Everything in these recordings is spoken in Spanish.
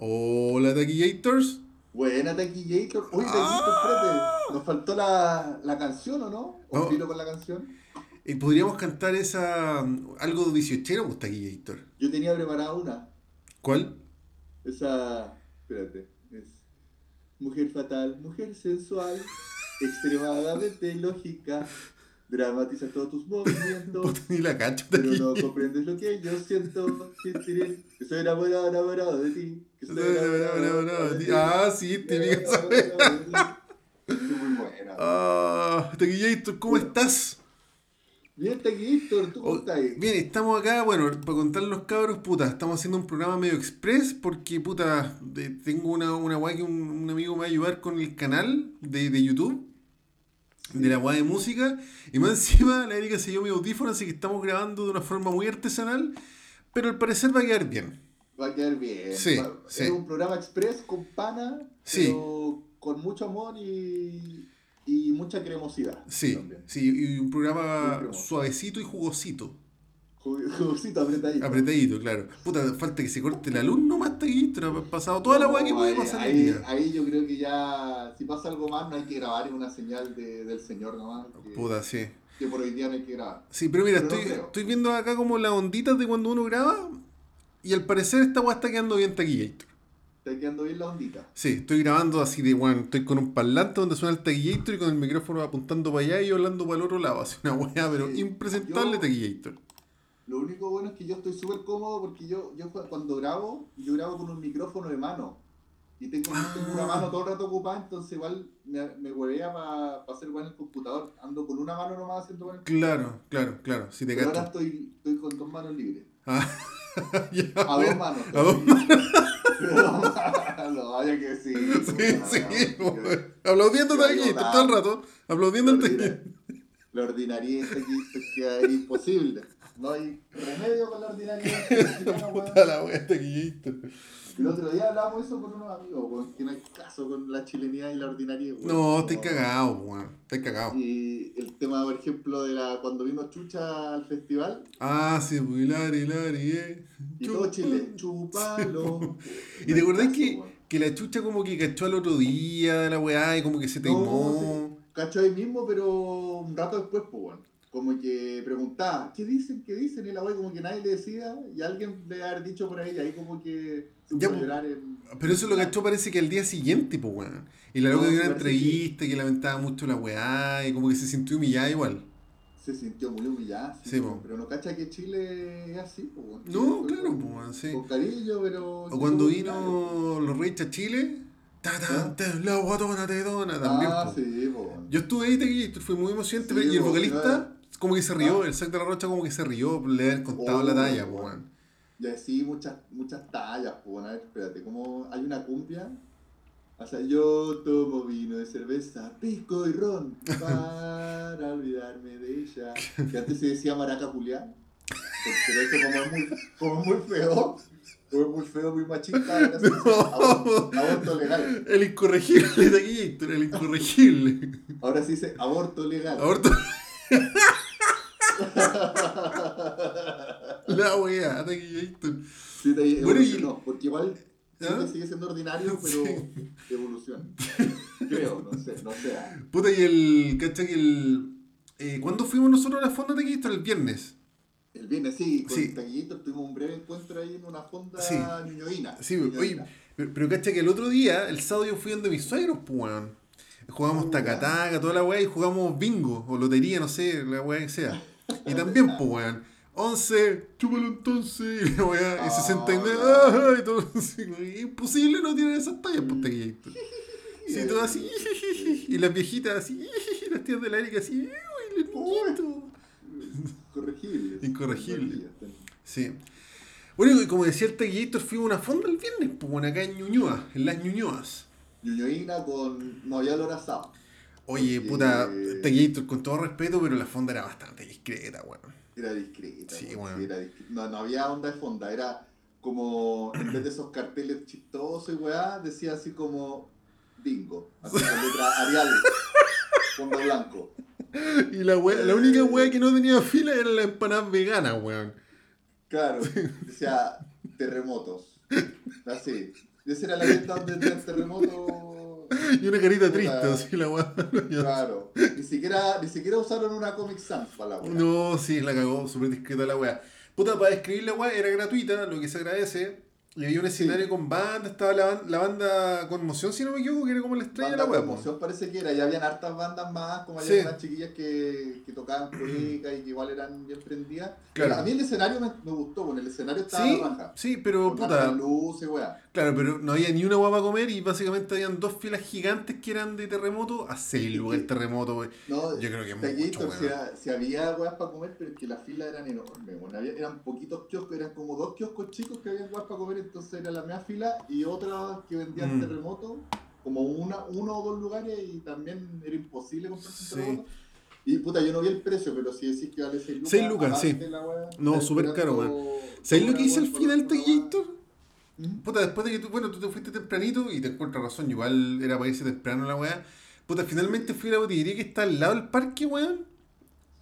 Hola, Taquillators. Buena, Taquillator. Taquillator, espérate. Nos faltó la, la canción, ¿o no? ¿O No. con la canción? Eh, ¿Podríamos cantar esa mm, algo de 18 pues, Taquillator? Yo tenía preparada una. ¿Cuál? Esa. Espérate. Es. Mujer fatal, mujer sensual, extremadamente lógica. Dramatiza todos tus movimientos. Ni la cacho, Pero no comprendes lo que yo siento. Que estoy enamorado, enamorado de ti. Que estoy enamorado, enamorado de ti. Ah, sí, ti. Es muy buena. Ah, Taquillator, ¿cómo estás? Bien, Taquillator, ¿tú cómo Oh, estás? Bien, estamos acá, bueno, para contar los cabros, puta, estamos haciendo un programa medio express porque, puta, tengo una, una weá que un, un amigo me va a ayudar con el canal de, de YouTube, de la weá de música, y más encima la Erika se dio mi audífono, así que estamos grabando de una forma muy artesanal, pero al parecer va a quedar bien. Va a quedar bien. Sí, Va- sí. Es un programa express con pana, Sí. pero con mucho amor y, y mucha cremosidad. Sí, también. sí, y un programa suavecito y jugosito. Ju- Jugosito, apretadito. Apretadito, claro. Puta, falta que se corte la luz nomás, Taquillator, ha pasado toda la weá que puede ahí- pasar ahí, ahí yo creo que ya, si pasa algo más, no hay que grabar en una señal de- del Señor nomás. Que, Puta, sí. que por hoy día no hay que grabar. Sí, pero mira, Pero estoy, estoy viendo acá como las onditas de cuando uno graba y al parecer esta weá está quedando bien taquillator. Está quedando bien la ondita. Sí, estoy grabando así de, bueno, estoy con un parlante donde suena el taquillator y con el micrófono apuntando para allá y hablando para el otro lado. Así una weá, pero impresentable Yo- taquillator. Lo único bueno es que yo estoy súper cómodo porque yo, yo cu- cuando grabo, yo grabo con un micrófono de mano. Y tengo, Ah. tengo una mano todo el rato ocupada, entonces igual me, me huevea para hacer weá en el computador. Ando con una mano nomás haciendo en el Claro, claro, claro, si te Pero ahora estoy, estoy con dos manos libres. Ah, ya, A dos bueno. manos. A dos No, vaya que sí. Sí, sí, No, weón. aplaudiendo ayudaba. todo el rato, aplaudiendo el La taquillator. ordina- La ordinariedad aquí que es imposible. No hay remedio con la ordinariedad. Puta la weá taquillator. El otro día hablábamos eso con unos amigos, weón, que no hay caso con la chilenidad y la ordinariedad. weón. No, estoy cagado, weón. Estoy cagado. Y el tema, por ejemplo, de la cuando vino Chucha al festival, Ah, sí, pues, Hilari, Hilari, eh. y todo Chile, chúpalo. ¿Y te acordás que, weón. que la chucha como que cachó al otro día de la weá y como que se No? Cacho ahí mismo, pero un rato después, pues, weón. Como que preguntaba, ¿qué dicen? ¿Qué dicen? Y la weá como que nadie le decía, y alguien le haber dicho por ahí, ahí como que Ya, en... Pero eso lo cachó parece que al día siguiente, pues weón. Y la loca No, dio una parece que- entrevista que lamentaba mucho la weá y como que se sintió humillada igual. Se sintió muy humillada, sí, Sí, po, po. pero no cacha que Chile es así, pues, weón. No, claro, pues, sí. Con cariño, pero... O cuando vino los Reyes a Chile, ta, ta, ¿Ah? la guatona te dona también, Ah, po. sí. Yo estuve ahí, te fue muy emocionante, Sí, y el vocalista como que se rió, Ah. el Zac de la Rocha como que se rió, le habían contado Oh, la talla, weón. weón. Ya sí, muchas, muchas tallas, bueno, a ver, espérate, ¿cómo hay una cumbia? O sea, yo tomo vino de cerveza, pisco y ron para olvidarme de ella. Que antes se decía maraca Julián. Pero eso como es muy, como es muy feo, como es muy feo, muy machista, aborto, aborto legal. El incorregible de aquí, Héctor, el incorregible. Ahora se dice aborto legal. Aborto. La weá, de aquí, Héctor. Sí, te- evolucionó, porque igual ¿Ah? sigue siendo ordinario, pero Sí. evoluciona. Creo, no sé, no sé. Puta, y el. ¿Cachai? que el. Eh, ¿Cuándo fuimos nosotros a la fonda de Héctor? El viernes. El viernes, sí, con Sí. el taquillito tuvimos un breve encuentro ahí en una fonda Sí. ñoñoína. Sí, ñoñoína. oye, pero, pero cacha que el otro día, el sábado yo fui donde mis suegros, pues, weón. Jugamos Oh, tacataca, toda la weá, y jugamos bingo, o lotería, no sé, la weá que sea. Y también, pues, weón. 11, chúpalo entonces, y la weá, y Ah, 69, ya. ¡ah! y todo así, imposible no tirar esas tallas, pues, taquillito. Sí, todo así, y las viejitas así, las tías de la Erika así, uy, los niñitos. Corregible. Incorregible. Sí. Bueno, y como decía el taquillito, fuimos a una fonda el viernes, pues, bueno, acá en Ñuñoa, en las Ñuñoas. ñoñoína con. No había olor a asado. Oye, Porque- puta, taquillito, con todo respeto, pero la fonda era bastante discreta, weón. Era discreta. Sí, bueno. era discreta. No, no había onda de fonda, era como. En vez de esos carteles chistosos y weá, decía así como. Bingo. Así con letra Arial. Fondo blanco. Y la, wea, la única wea que no tenía fila era la empanada vegana, weón. Claro. Decía terremotos. Así. Esa era la leyenda donde el terremoto. Y una carita triste, así la weá. Claro. Ni siquiera, ni siquiera usaron una Comic Sans para la weá. No, sí, la cagó, súper discreta la weá. Puta, para escribir la weá era gratuita, lo que se agradece. Y había un escenario con banda, estaba la, la banda Conmoción, si no me equivoco, que era como la estrella de la Banda weá. po. Conmoción parece que era, y habían hartas bandas más, como había Sí. unas chiquillas que, que tocaban cueca y que igual eran bien prendidas. Claro. Pero a mí el escenario me, me gustó, bueno, el escenario estaba Sí, baja. sí, pero Con puta, luces, weá. Claro, pero no había ni una guapa para comer y básicamente habían dos filas gigantes que eran de terremoto a seis lugares terremoto, wey. No, Yo creo que es mucho, si, weón. ha- si había weas para comer, pero es que las filas eran enormes. Bueno, había- eran poquitos kioscos, eran como dos kioscos chicos que habían weas para comer, entonces era la media fila y otras que vendían Mm. terremoto, como una, uno o dos lugares y también era imposible comprar Sí. terremoto. Y puta, yo no vi el precio, pero si decís que vale 6 lucas. Sí. la wea, No, súper caro, esperando ¿Sabes lo que hice al final, Taquillator? ¿Mm? Puta, después de que tú, bueno, tú te fuiste tempranito y te encuentras razón, igual era para irse temprano la weá. Puta, finalmente fui a la botillería que está al lado del parque, weón.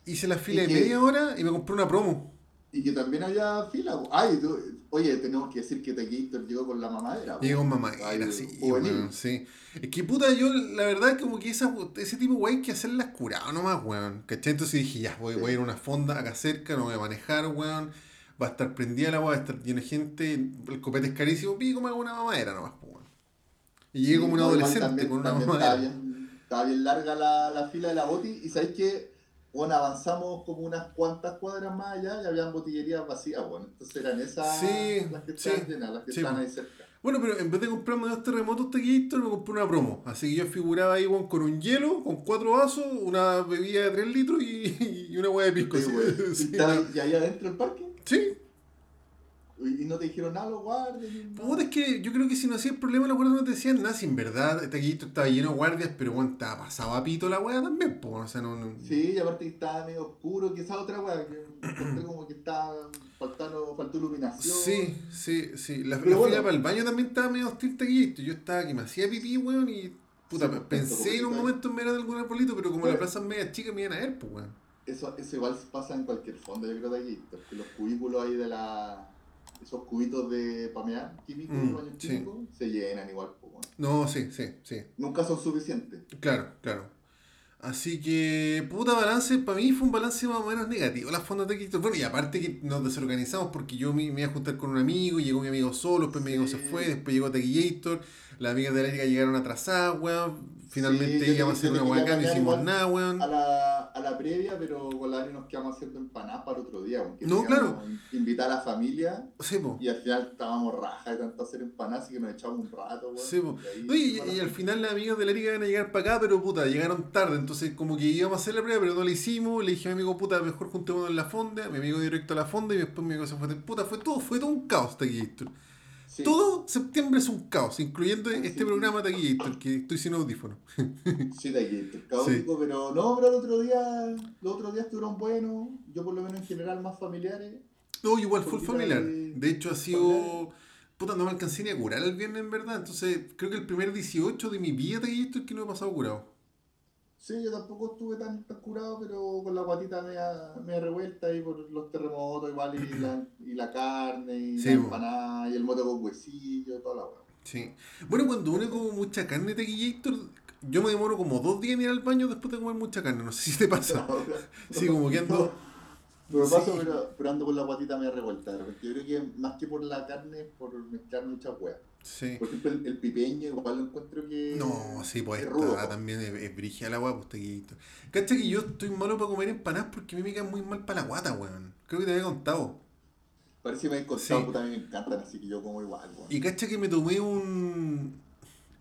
Hice la fila ¿Y de media hora y me compré una promo. Y que también había fila. Ay, tú- oye, tenemos que decir que Taquillator llegó con la mamadera. po. Llegué con mamá, Ay, era así, juvenil. weón, sí. Es que puta, yo la verdad como que esa, ese tipo wey hay que hacerlas curado nomás, weón. ¿Cachai? Entonces dije, ya, voy, Sí. voy a ir a una fonda acá cerca, no voy a manejar, weón. Va a estar prendida la weá, va a estar llena de gente, el copete es carísimo, pico me hago una mamadera nomás, pues, weón. Y llegué Sí, como un adolescente también- con una estaba mamadera. bien, estaba bien larga la, la fila de la boti y sabéis que bueno, avanzamos como unas cuantas cuadras más allá y habían botillerías vacías, bueno, entonces eran esas Sí, las que sí, estaban llenas, las que sí, estaban ahí cerca. Bueno, pero en vez de comprarme dos terremotos taquillator, me compré una promo. Así que yo figuraba ahí, con un hielo, con cuatro vasos, una bebida de 3 litros y, y una hueá de pisco. Sí, güey. Sí, ¿Y ahí- adentro del parque? Sí. ¿Y y no te dijeron nada los guardias? Puta, es que yo creo que si no hacía el problema, los guardias no te decían nada. Si en verdad, este taquillito estaba lleno de guardias, pero bueno, estaba pasado a pito la weá también, pues, o sea, no. no... Sí, y aparte que estaba medio oscuro, que esa otra weá, que como que estaba faltando, faltó iluminación. Sí, sí, sí. La, Pero la bueno. fila para el baño también estaba medio hostil taquillito. Yo estaba que me hacía pipí, weón, y. Puta, Sí, pues, pensé en un momento en ver algún arbolito, pero como la plaza es media chica, me iban a ver, pues, weón. Eso, eso igual pasa en cualquier fondo, yo creo de aquí, porque los cubículos ahí de la. Esos cubitos de pamear químicos, Mm, baños sí. químicos, se llenan igual. bueno. No, sí, sí, sí. Nunca son suficientes. Claro, claro. Así que, puta balance, para mí fue un balance más o menos negativo las fondas de Taquillito. Bueno, y aparte que nos desorganizamos porque yo me, me iba a juntar con un amigo, llegó mi amigo solo, después mi amigo se fue, después llegó Taquillator, las amigas de la liga llegaron atrasadas, weón. Finalmente Sí, íbamos a hacer una hueá no hicimos nada, weón. A la, a la previa, pero con la nos quedamos haciendo empanadas para otro día. Porque No, Invitar a la familia Sí, po. y al final estábamos raja de tanto hacer empanadas, así que nos echamos un rato. weón, Sí, po. y ahí- No, y, y al final las amigas de la liga iban a llegar para acá, pero puta, llegaron tarde, entonces como que íbamos a hacer la prueba, pero no la hicimos, le dije a mi amigo, puta, mejor juntémonos en la fonda, mi amigo directo a la fonda y después mi amigo se fue, puta, fue todo, fue todo un caos Taquillator. Sí. Todo septiembre es un caos, incluyendo Sí, este sí. programa Taquillator, que estoy sin audífono. Sí, de aquí, caótico, pero no, pero el otro día, los otros días estuvieron buenos, yo por lo menos en general más familiares. No, igual full Poquita familiar. de- De hecho, ha sido. Puta, no me alcancé ni a curar el viernes, en verdad. Entonces, creo que el primer 18 de mi vida Taquillator es que no he pasado curado. Sí, yo tampoco estuve tan, tan curado, pero con la guatita media, media revuelta y por los terremotos igual y la, y la carne y Sí, la empanada y el mote con huesillo, toda la hueá. Sí. Bueno, cuando uno come mucha carne Taquillator, yo me demoro como dos días en ir al baño después de comer mucha carne. No sé si te pasa. Sí, como que ando. Pasa, Sí. pero, pero ando con la guatita media revuelta. de repente. Yo creo que más que por la carne, es por mezclar muchas weas. Sí. Por ejemplo, el, el pipeño igual lo encuentro que. No, sí, pues es esta rudo. ah, también es, es brígida la guapa, pues Taquillator. Cacha que yo estoy malo para comer empanadas porque a mí me quedan muy mal para la guata, weón. Creo que te había contado. Parece que me he contado, Sí. mí me encantan, así que yo como igual, weón. Y cacha que me tomé un.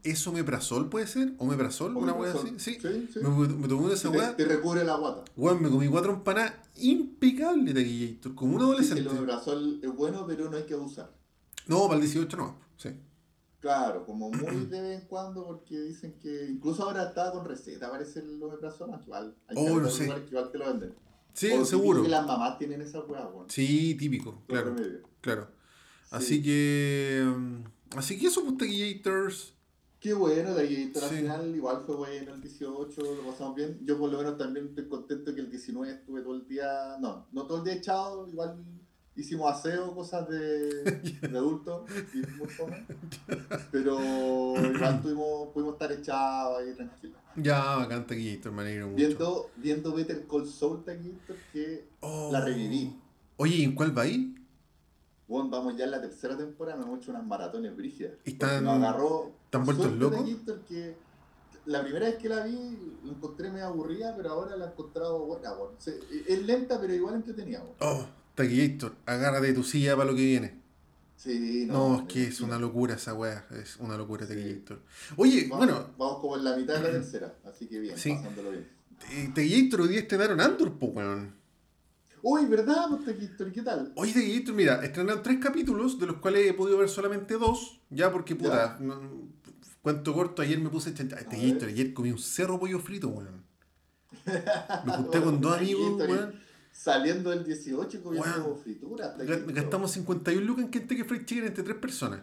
¿Esomeprazol puede ser? ¿Omeprazol? ¿Una wea así? Sí. Sí, sí. Me, me tomé una de esas te, recubre la guata. Weón, me comí cuatro empanadas impecables de Taquillator, como un adolescente. El omeprazol es bueno, pero no hay que abusar. No, para el 18 no. Sí. Claro, como muy de vez en cuando, porque dicen que incluso ahora está con receta, parece el omeprazol igual. Hay Oh, no sé. que igual te lo venden. Sí, O seguro. que las mamás tienen esa weá, weón. Sí, típico, claro, claro. Sí. Así que. mm, Así que eso, pues Taquillators. Qué bueno, de ahí al Sí. final igual fue bueno el 18, lo pasamos bien. Yo por lo menos también estoy contento que el 19 estuve todo el día, no, no todo el día echado, igual hicimos aseo, cosas de, de adultos y muy fome. Pero igual tuvimos, pudimos estar echados ahí tranquilos. Ya, bacán Taquillito, me alegro mucho. Viendo, viendo Better Call Saul, Taquito, que Oh. la reviví. Oye, ¿y en cuál va ahí? Bueno, vamos ya en la tercera temporada, nos hemos hecho unas maratones brígidas. ¿Y Nos agarró. Están vueltos locos? Que la primera vez que la vi, la encontré medio aburrida, pero ahora la he encontrado buena. bueno. Se- es lenta, pero igual entretenida. bueno. Oh, Taquillator, agárrate de tu silla para lo que viene. Sí, No, no. es que es una locura esa weá, es una locura Sí. Taquillator. Oye, Vamos, bueno, Vamos como en la mitad de la tercera, así que bien, Sí. pasándolo bien. eh, hoy día estrenaron Andor, po, weón. Uy, ¿verdad? ¿Y qué tal? Oye, Taquillator, mira, estrenaron tres capítulos, de los cuales he podido ver solamente dos, ya porque, puta, no- cuento corto, ayer me puse chancha. Taquillator, ayer comí un cerro pollo frito, weón. Me junté con dos amigos, weón. Saliendo del 18 comiendo Weón. frituras. Gastamos 51 lucas en Kentucky Fried Chicken entre tres personas.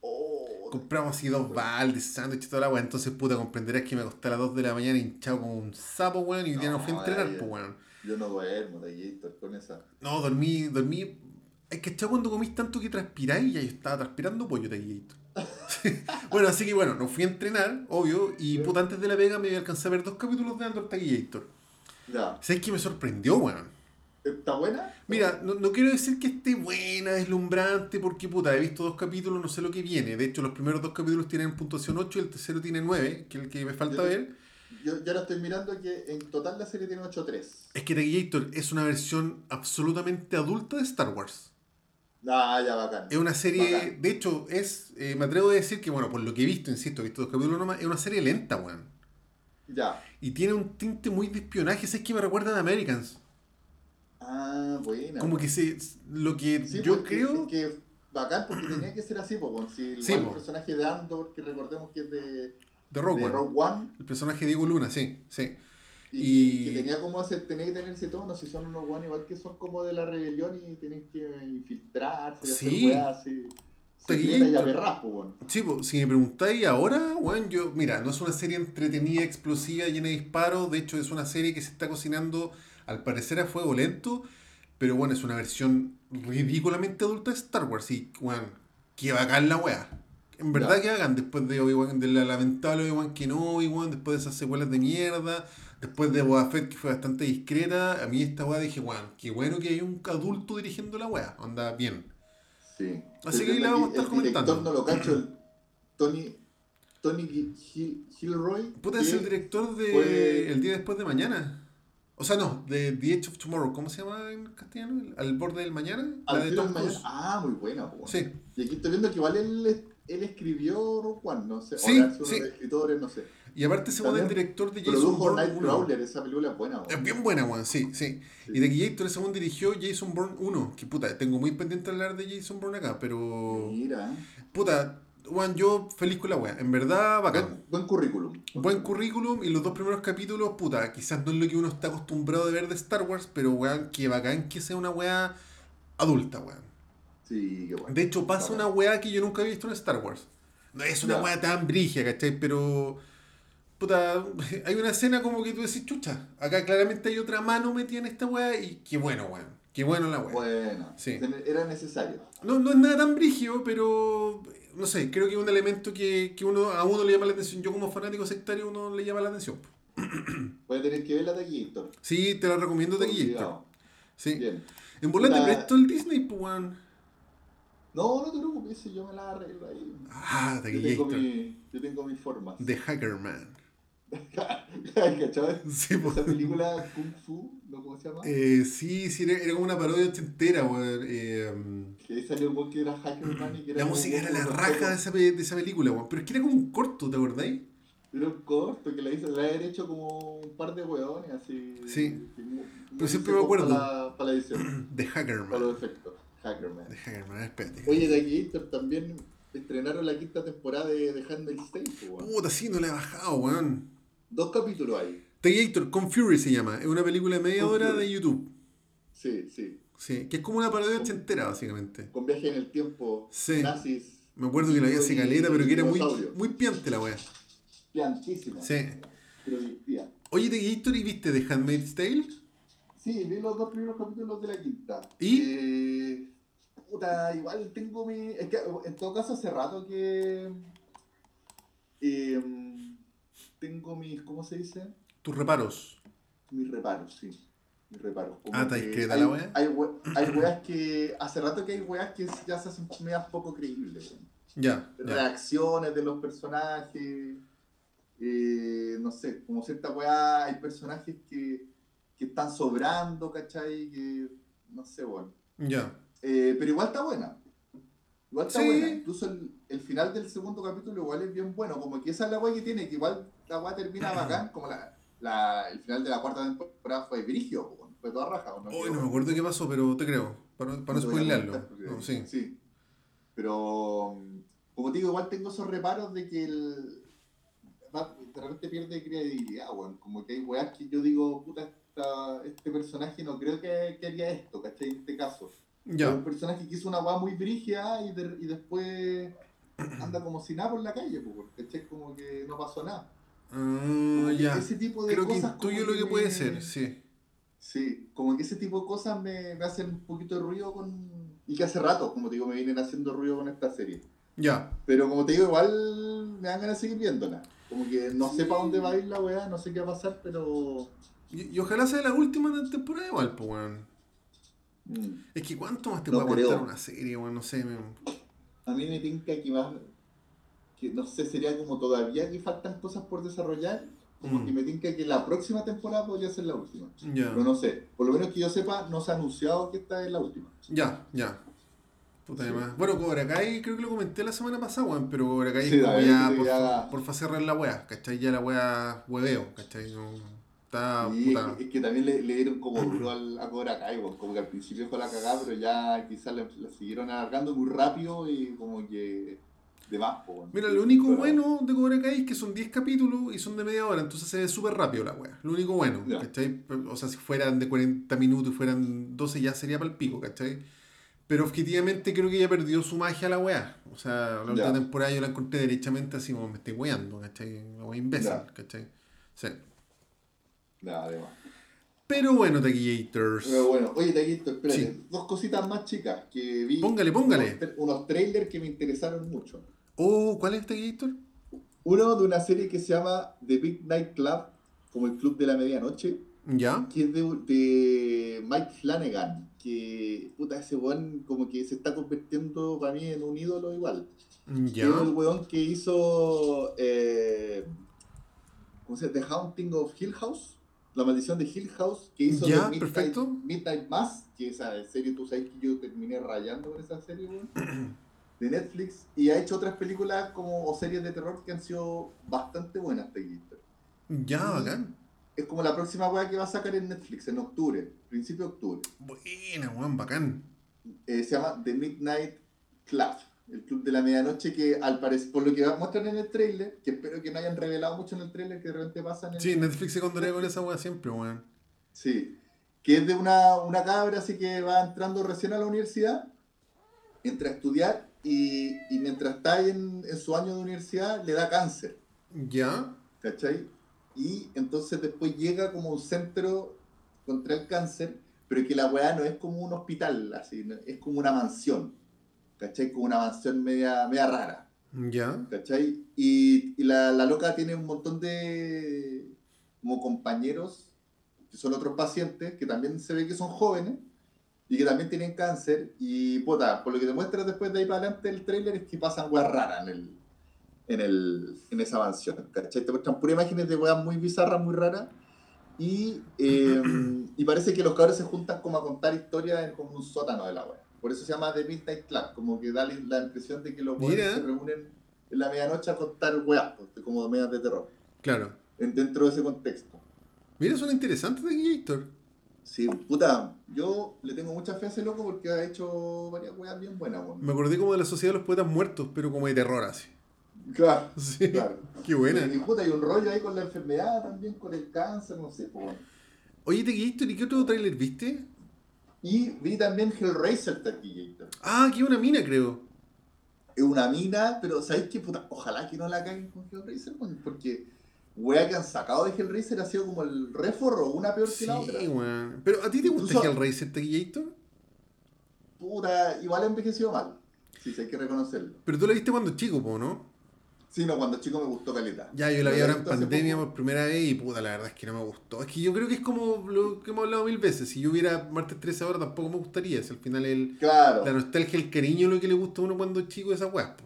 Oh, Compramos así dos baldes, sándwiches y toda la weá. Entonces, puta, comprenderás que me acosté a las 2 de la mañana hinchado como un sapo, weón. Y hoy día no fui a entrenar, pues, weón. Yo no duermo, Taquito, con esa. No, dormí, dormí. Es que cuando comís tanto que transpiráis ya yo estaba transpirando pollo, bueno, así que bueno, no fui a entrenar, obvio. Y puta, antes de la vega me alcancé a ver dos capítulos de Andor Taquillator. Ya. ¿Sabes qué me sorprendió, weón? ¿Está buena? Mira, no, no quiero decir que esté buena, deslumbrante, porque puta, he visto dos capítulos, no sé lo que viene. De hecho, los primeros dos capítulos tienen puntuación 8 y el tercero tiene 9, que es el que me falta Yo- ver. Yo ya ahora estoy mirando que en total la serie tiene 8.3. Es que Taquillator es una versión absolutamente adulta de Star Wars. Ah, ya, bacán. Es una serie, Bacán. de hecho, es, eh, me atrevo a decir que, bueno, por lo que he visto, insisto, he visto dos capítulos nomás, es una serie lenta, weón. Ya. Y tiene un tinte muy de espionaje, es que me recuerda a Americans. Ah, buena. Como que se, lo que Sí, yo creo... Que, que bacán porque tenía que ser así, bueno, Si igual Sí, el po. personaje de Andor, que recordemos que es de, De Rogue de One. Rogue One, El personaje de Diego Luna, sí, sí. Y, Y- que tenía como ese, tenía que tener ese tono, si son unos guanes igual que son como de la rebelión y tienen que infiltrarse y hacer Sí. weas. Sí, si me preguntáis ahora, bueno, yo, mira, no es una serie entretenida, explosiva, llena de disparos, de hecho es una serie que se está cocinando al parecer a fuego lento, pero bueno, es una versión ridículamente adulta de Star Wars y, bueno, que bacán la weá. En verdad que bacán, después de Obi-Wan, de la lamentable Obi-Wan Kenobi, weón, después de esas secuelas de mierda, después de Boba Fett que fue bastante discreta, a mí esta weá dije, weón, qué bueno que hay un adulto dirigiendo la weá, anda bien. Sí. Así Estoy que la vamos a estar el director comentando. no lo cacho, el Tony, Tony Gil- Gil- Gilroy. Puta, es el director de fue- El día después de mañana. O sea, no, de The Edge of Tomorrow. ¿Cómo se llama en castellano? Al borde del mañana. La Al de Tom del Cruise. mañana. Ah, muy buena. Sí. Y aquí estoy viendo que igual él, él escribió Rogue One, no sé. Sí, o sí. de escritores, no sé. Y aparte, según el director de Jason Bourne Night 1. Crawler, esa película es buena, Es bien buena, weón, sí, sí. Sí. Y de Gator, según dirigió Jason Bourne 1. Que puta, tengo muy pendiente hablar de Jason Bourne acá, pero. Mira, Puta, weón, yo feliz con la weá. En verdad, bacán. buen, buen currículum. Buen currículum y los dos primeros capítulos, puta, quizás no es lo que uno está acostumbrado de ver de Star Wars, pero weón, que bacán que sea una weá adulta, weón. Sí, qué bueno. De hecho, pasa una weá que yo nunca había visto en Star Wars. No es una Ya. weá tan brigia, ¿cachai? Pero. Puta, hay una escena como que tú decís, chucha. Acá claramente hay otra mano metida en esta weá y qué bueno, weón. Qué bueno la weá. Bueno, Sí. era necesario. No, no es nada tan brigio, pero. No sé, creo que es un elemento que, que uno, a uno le llama la atención. Yo, como fanático sectario, uno le llama la atención. Voy a tener que ver la de aquí, Héctor. Sí, te la recomiendo de aquí. Sí. Bien. En volar te La- presto el Disney, pues, weón. No, no te preocupes, yo me la arreglo ahí. Ah, de Yo tengo, mi, yo tengo mis formas. The Hacker Man. ¿Cachai? Sí, pues. Esa película Kung Fu, ¿no? ¿Cómo se llama? Eh, sí, sí, era, era como una parodia ochentera, weón. Eh, Que salió un que era Hackerman y que era la música era la raja de esa, de esa película, weón. Pero es que era como un corto, ¿te acordáis? Era un corto que la hizo, la habían hecho como un par de weones así. Sí. Pero siempre me acuerdo. Para la, para la edición, The Hacker para los efectos. Hackerman. The Hacker Man, espérate. Oye, de aquí también estrenaron la quinta temporada de The Handmaid's Tale, po, weón. Puta, sí, no la he bajado, weón. Dos capítulos ahí. The Gator, Con Fury se llama. Es una película de media Con hora Fury. de YouTube. Sí, sí. Sí, que es como una parodia ochentera, básicamente. Con viaje en el tiempo, Sí. nazis, Me acuerdo que la vi hace caleta, pero que era muy, muy piante la weá. piantísima. Sí. Pero divertida. Oye, The Gator, ¿y viste The Handmaid's Tale? Sí, vi los dos primeros capítulos de la quinta. ¿Y? Eh, puta, igual tengo mi. Es que en todo caso hace rato que. eh, tengo mis. ¿Cómo se dice? Tus reparos. Mis reparos, sí. Mis reparos. Como Ah, ¿te que hay, la wea? Hay, we- hay weas que. Hace rato que hay weas que ya se hacen medias poco creíbles. Ya. Reacciones de los personajes. eh, no sé, como cierta weá. Hay personajes que, que están sobrando, ¿cachai? Que. No sé, bueno. Ya. Eh, pero igual está buena. Igual está Sí. buena. Incluso el, el final del segundo capítulo igual es bien bueno. Como que esa es la weá que tiene, que igual la weá termina bacán. Como la, la- el final de la cuarta temporada fue brigio, fue toda raja. ¿o no? Hoy no me acuerdo qué pasó, pero te creo. Para, no- para spoilearlo. No, sí. sí. Pero, como te digo, igual tengo esos reparos de que el. De repente pierde credibilidad, weón. Como que hay weas que yo digo, puta, esta- este personaje no creo que, que haría esto, ¿cachai? En este caso. Un Ya. personaje que hizo una weá muy brígida y, de- y después anda como si nada por la calle, pues, ¿cachai? Como que no pasó nada. Ah, que ya. Ese tipo de Creo que cosas. intuyo como lo que puede ser, sí. Sí, como que ese tipo de cosas me, me hacen un poquito de ruido con. Y que hace rato, como te digo, me vienen haciendo ruido con esta serie. Ya. Pero como te digo, igual me dan ganas de seguir viéndola. Como que no Sí. sé para dónde va a ir la weá, no sé qué va a pasar, pero. Y, y ojalá sea la última de temporada igual, pues, weón. mm, Es que cuánto más te No puede aguantar una serie, weón, no sé, me- A mí me tinca que más. Que no sé, sería como todavía que faltan cosas por desarrollar. Como Mm. que me tinca que la próxima temporada podría ser la última. Ya. Pero no sé, por lo menos que yo sepa, no se ha anunciado que esta es la última. Ya, ya. Puta Sí. más. Bueno, Cobra Kai creo que lo comenté la semana pasada, weón, pero Cobra Kai Sí, como ya por, ya- por cerrar la weá, ¿cachai? Ya la weá hueveo, ¿cachai? No, está es Ah, puta. que, es que también le, le dieron como duro al, a Cobra Kai, weón. como que al principio fue la cagada, pero ya quizás la, la siguieron alargando muy rápido y como que de más, po. Mira, lo único Pero- bueno de Cobra Kai es que son 10 capítulos y son de media hora, entonces se ve súper rápido la weá. Lo único bueno. ¿cachai? O sea, si fueran de 40 minutos y fueran 12 ya sería para el pico, ¿cachai? Pero objetivamente creo que ya perdió su magia la weá. O sea, la última temporada yo la encontré derechamente así como me estoy weando, ¿cachai? Weá imbécil, Ya. ¿cachai? Sí. Nada, de más. Pero bueno, Taquillators. Pero bueno, oye, Taquito, espérate, Sí. dos cositas más chicas que vi. Póngale, póngale. Unos, tra- unos trailers que me interesaron mucho. Oh, ¿cuál es Taquillator? Uno de una serie que se llama The Big Night Club, como el club de la medianoche, ¿Ya? que es de, de Mike Flanagan, que puta ese weón como que se está convirtiendo para mí en un ídolo igual. ¿Ya? Que es el weón que hizo eh, ¿cómo se llama? The Haunting of Hill House, La maldición de Hill House, que hizo Ya, Midnight, perfecto. Midnight Mass, que esa serie tú sabes que yo terminé rayando con esa serie, weón, de Netflix, y ha hecho otras películas como o series de terror que han sido bastante buenas, Taquillito. Ya, bacán. Es como la próxima weá que va a sacar en Netflix en octubre, principio de octubre. Buena, weón, bacán. Eh, se llama The Midnight Club, el club de la medianoche que al parecer, por lo que muestran en el trailer, que espero que no hayan revelado mucho en el trailer, que de repente pasan en Sí, Netflix se condorea con esa weá siempre, weón. Sí, que es de una, una cabra así que va entrando recién a la universidad, entra a estudiar y, y mientras está ahí en, en su año de universidad le da cáncer, ¿Ya? ¿cachai? Y entonces después llega como un centro contra el cáncer, pero que la weá no es como un hospital, así, es como una mansión, ¿cachai? Como una mansión media, media rara. ¿Ya? ¿Cachai? Y, y la, la loca tiene un montón de como compañeros que son otros pacientes que también se ve que son jóvenes y que también tienen cáncer y puta, por lo que te muestras después de ahí para adelante el tráiler es que pasan weas raras en el en el en esa mansión, ¿cachai? Te muestran puras imágenes de weas muy bizarras, muy raras y, eh, y parece que los cabros se juntan como a contar historias en como un sótano de la wea. Por eso se llama The Midnight Club, como que da la- impresión de que los weones se reúnen en la medianoche a contar weas, como medias de terror, Claro. en- dentro de ese contexto. Mira, suena interesante Taquillator. Sí, puta, yo le tengo mucha fe a ese loco porque ha hecho varias weas bien buenas, weón. Me acordé como de la Sociedad de los Poetas Muertos, pero como de terror así. Claro, Sí. claro. Qué buena. Y puta, hay un rollo ahí con la enfermedad también, con el cáncer, no sé, weón. Oye, Taquillator, ¿y qué otro tráiler viste? Y vi también Hellraiser Taquillator. Ah, que una mina, creo. Es una mina, pero ¿sabéis qué puta? Ojalá que no la caguen con Hellraiser, weón, porque wea que han sacado de Hellraiser ha sido como el reforro, una peor que la otra. Sí, weón. Pero ¿a ti te gusta Incluso- Hellraiser Taquillator? Puta, igual ha envejecido mal. Sí, sí, hay que reconocerlo. Pero tú la viste cuando chico, po, ¿no? Sí, no, cuando chico me gustó caleta. Ya, yo la vi ahora en pandemia por primera vez y puta, la verdad es que no me gustó. Es que yo creo que es como lo que hemos hablado mil veces. Si yo hubiera martes 13 ahora tampoco me gustaría. Si al final el, Claro. la nostalgia, el cariño, lo que le gusta a uno cuando es chico, esa weá. po.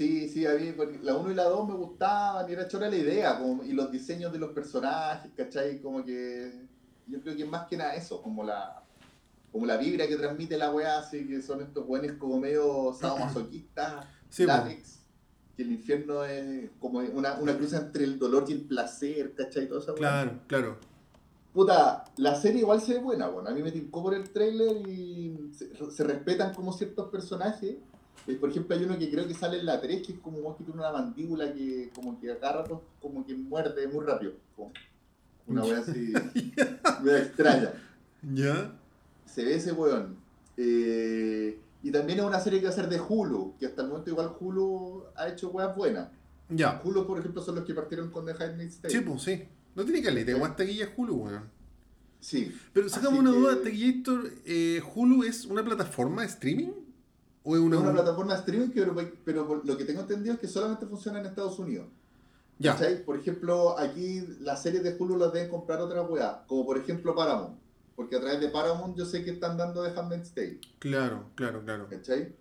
Sí, sí, a mí la 1 y la 2 me gustaban y era chora la idea, como- y los diseños de los personajes, ¿cachai? Como que yo creo que más que nada eso, como la como la vibra que transmite la weá, así que son estos buenos como medio sadomasoquistas, Sí, látex, que el infierno es como una, una cruz entre el dolor y el placer, ¿cachai? Toda esa weá. Claro, claro. Puta, la serie igual se ve buena, bueno, a mí me tincó por el trailer y se, se respetan como ciertos personajes. Eh, por ejemplo, hay uno que creo que sale en la 3, que es como un que tiene una mandíbula que como que a cada rato como que muerde muy rápido. como una wea así, media extraña. ¿Ya? Se ve ese weón. Eh, y también es una serie que va a ser de Hulu, que hasta el momento igual Hulu ha hecho weas buenas. Ya. Hulu, por ejemplo, son los que partieron con The Handmaid's Tale. Sí, pues sí. No tiene caleta, igual taquilla Hulu, weón. Sí. Pero sacamos una que- duda, Taquillator, eh, ¿Hulu es una plataforma de streaming? ¿O es una, Es una plataforma de streaming, que, pero, por lo que tengo entendido es que solamente funciona en Estados Unidos. Ya. ¿Cachai? Por ejemplo, aquí las series de Hulu las deben comprar otras weas, como por ejemplo Paramount. Porque a través de Paramount yo sé que están dando The Handmaid's Tale. Claro, claro, claro. ¿Cachai?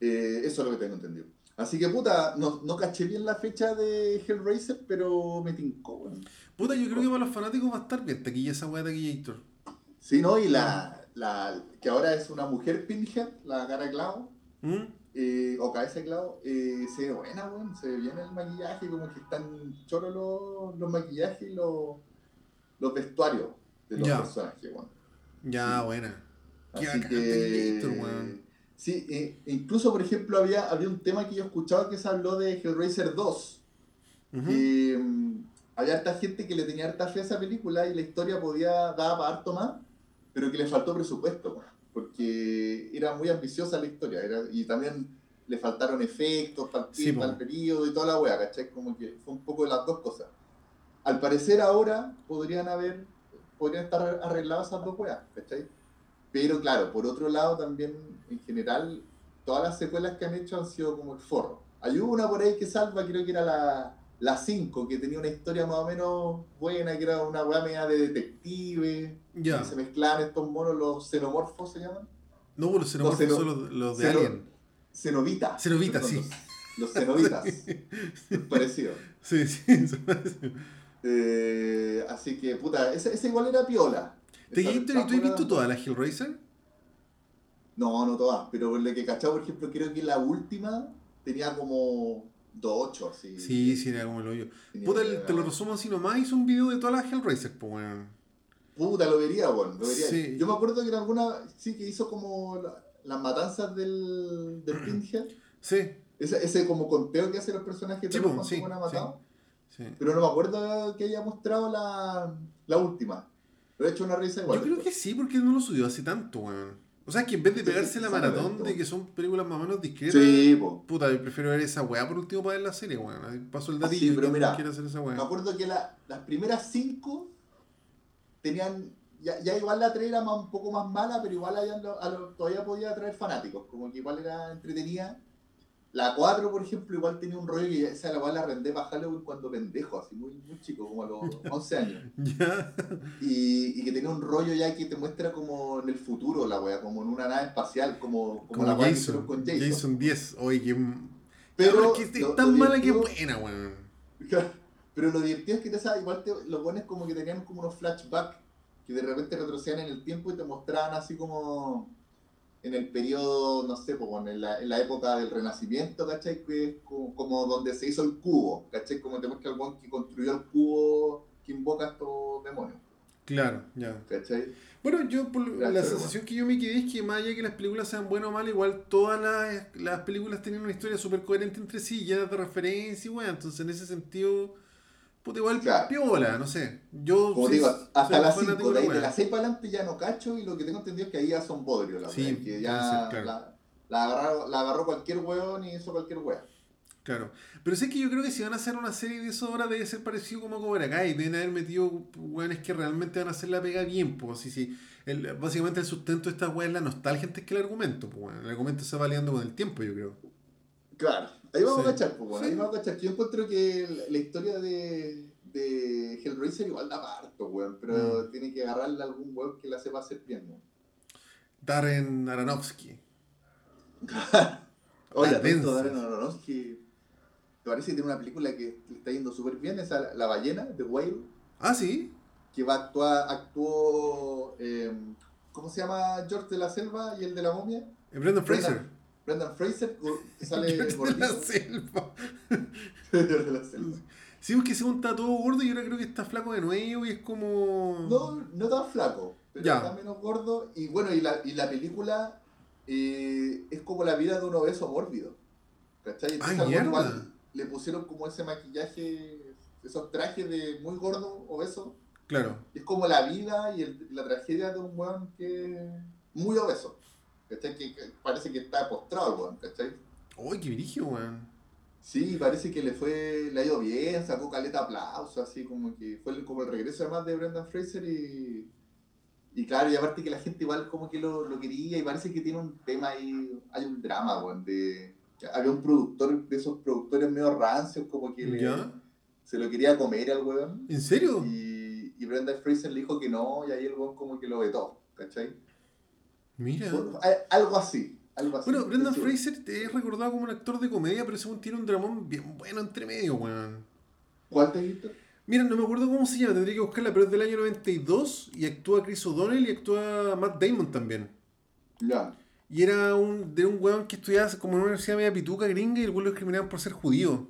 Eh, eso es lo que tengo entendido. Así que puta, no, no caché bien la fecha de Hellraiser, pero me tincó, weón. Puta, yo creo que para los fanáticos va a estar bien taquilla esa weá de Taquillator. Sí, ¿no? Y la, la que ahora es una mujer Pinhead, la cara clavo, ¿Mm? eh, o cabeza clavo, eh, se ve buena, weón, se ve bien el maquillaje, como que están choros los, los maquillajes y los, los vestuarios de los Ya. personajes, weón. Ya, Sí. buena. Así que... Sí, eh, incluso por ejemplo había, había un tema que yo escuchaba que se habló de Hellraiser 2, Ujú. que mm, había harta gente que le tenía harta fe a esa película y la historia podía dar para harto más, pero que le faltó presupuesto, porque era muy ambiciosa la historia, era, y también le faltaron efectos para Sí, el periodo y toda la wea, ¿cachai? Como que fue un poco de las dos cosas. Al parecer ahora podrían haber, podrían estar arregladas esas dos weas, ¿cachai? Pero claro, por otro lado también, en general, todas las secuelas que han hecho han sido como el forro. Hay una por ahí que salva, creo que era la, la 5, que tenía una historia más o menos buena, que era una weá media de detective, Ya. se mezclaban estos monos, los xenomorfos se llaman. No, los xenomorfos Los xeno- son los, los de xeno- Alien. Cenobitas, Son sí. Los, los cenobitas. Parecido. Sí, sí. eso. Eh, así que, puta, esa, esa igual era piola. Esa- Taquillator, ¿y tú has esa visto toda la Hellraiser? No, no todas, pero lo que cachado, por ejemplo, creo que la última tenía como 2.8, así. Sí, sí, era como el hoyo. Puta, el- te lo resumo así nomás, hizo un video de todas las Hellraiser, pues weón. Puta, lo vería, bueno, lo vería. Sí. Yo me acuerdo que en alguna, sí, que hizo como la- las matanzas del, del Pinhead. Sí, Ese, ese como conteo que hacen los personajes Sí, de po, los cuantos sí, han matado. sí. Pero no me acuerdo que haya mostrado la, la última. Lo he hecho una risa igual. Yo creo que sí, porque no lo subió hace tanto, weón. O sea, que en vez de Sí, pegarse la sí, maratón de que son películas más o menos discretas, Sí, po. puta, yo prefiero ver esa weá por último para ver la serie, weón. Paso el Sí, datillo pero que mira, quiere hacer esa Me weá. acuerdo que la- las primeras cinco tenían. Ya, ya igual la 3 era más, un poco más mala, pero igual allá a lo- todavía podía atraer fanáticos. Como que igual era entretenida. La 4, por ejemplo, igual tenía un rollo que ya- esa la igual la arrendé para Halloween cuando pendejo, así muy, muy chico, como a los 11 años. Y, y que tenía un rollo ya que te muestra como en el futuro la wea, como en una nave espacial, como, como, Como la wea Jason, con Jason. Jason. 10. Oye, que. Pero es que lo- es tan lo mala que buena, weón. Pero lo divertido es que te, sabes, igual te, los buenos como que tenían como unos flashbacks que de repente retrocedían en el tiempo y te mostraban así como en el periodo, no sé, como en la, en la época del Renacimiento, ¿cachai? Que es como, como donde se hizo el cubo, ¿cachai? Como te muestra el buen que construyó el cubo que invoca a estos demonios, Claro, ya. ¿cachai? Bueno, yo por Ya, la sensación que yo me quedé es que más allá que las películas sean buenas o malas, igual todas las, las películas tienen una historia súper coherente entre sí, llenas de referencia y bueno, entonces en ese sentido, puta igual Claro. piola, no sé. Yo Como digo, hasta las fanático 5, de de, ahí las 6 para adelante ya no cacho y lo que tengo entendido es que ahí ya son bodrios la Sí, wea, que ya ser, claro. la, la, agarró, la agarró cualquier weón y hizo cualquier wea. Claro. Pero sé que yo creo que si van a hacer una serie de eso ahora debe ser parecido como Cobra Kai. Deben haber metido weones que realmente van a hacer la pega bien. Pues así sí. El, básicamente el sustento de esta weá es la nostalgia antes que el argumento. Pues, bueno. El argumento se va liando con el tiempo, yo creo. Claro. Ahí vamos Sí. a cachar, pues, bueno, ahí vamos a cachar. Yo encuentro que la, la historia de, de Hellraiser igual da parto, weón. Pero Mm. tiene que agarrarle a algún weón que la sepa hacer bien, weón. Darren Aronofsky. Oye, atento. Darren Aronofsky. ¿Te parece que tiene una película que le está yendo súper bien? Esa, La ballena, de Whale. Ah, sí. que va a actuar, actuó, eh, ¿cómo se llama? George de la Selva y el de la momia. Eh, Brendan Fraser. Brendan, Fraser, que sale de la selva. De la Selva. Sí, porque según está todo gordo y ahora creo que está flaco de nuevo y es como. No, no tan flaco, pero Ya. está menos gordo. Y bueno, y la, y la película eh, es como la vida de un obeso mórbido. ¿Cachai? Entonces Ah, mierda. igual le pusieron como ese maquillaje, esos trajes de muy gordo, obeso. Claro. es como la vida y el- la tragedia de un weón que muy obeso. ¿Cachai? Que, que parece que está postrado el weón, ¿cachai? Uy, qué brillo, weón. Sí, parece que le fue, le ha ido bien, sacó caleta aplauso, así como que fue el- como el regreso además de Brendan Fraser y, y claro, y aparte que la gente igual como que lo, lo quería y parece que tiene un tema ahí, hay un drama, weón, de... Había un productor de esos productores medio rancios, como que le- se lo quería comer al weón. ¿En serio? Y, y Brendan Fraser le dijo que no, y ahí el weón como que lo vetó, ¿cachai? Mira. Algo así, algo así. Bueno, Brendan. Fraser es recordado como un actor de comedia, pero según tiene un dramón bien bueno entre medio, weón. ¿Cuál te viste? Mira, no me acuerdo cómo se llama, tendría que buscarla, pero es del año 92 y actúa Chris O'Donnell y actúa Matt Damon también. Ya. Y era un, de un weón que estudiaba como en una universidad media pituca gringa y el weón lo discriminaban por ser judío.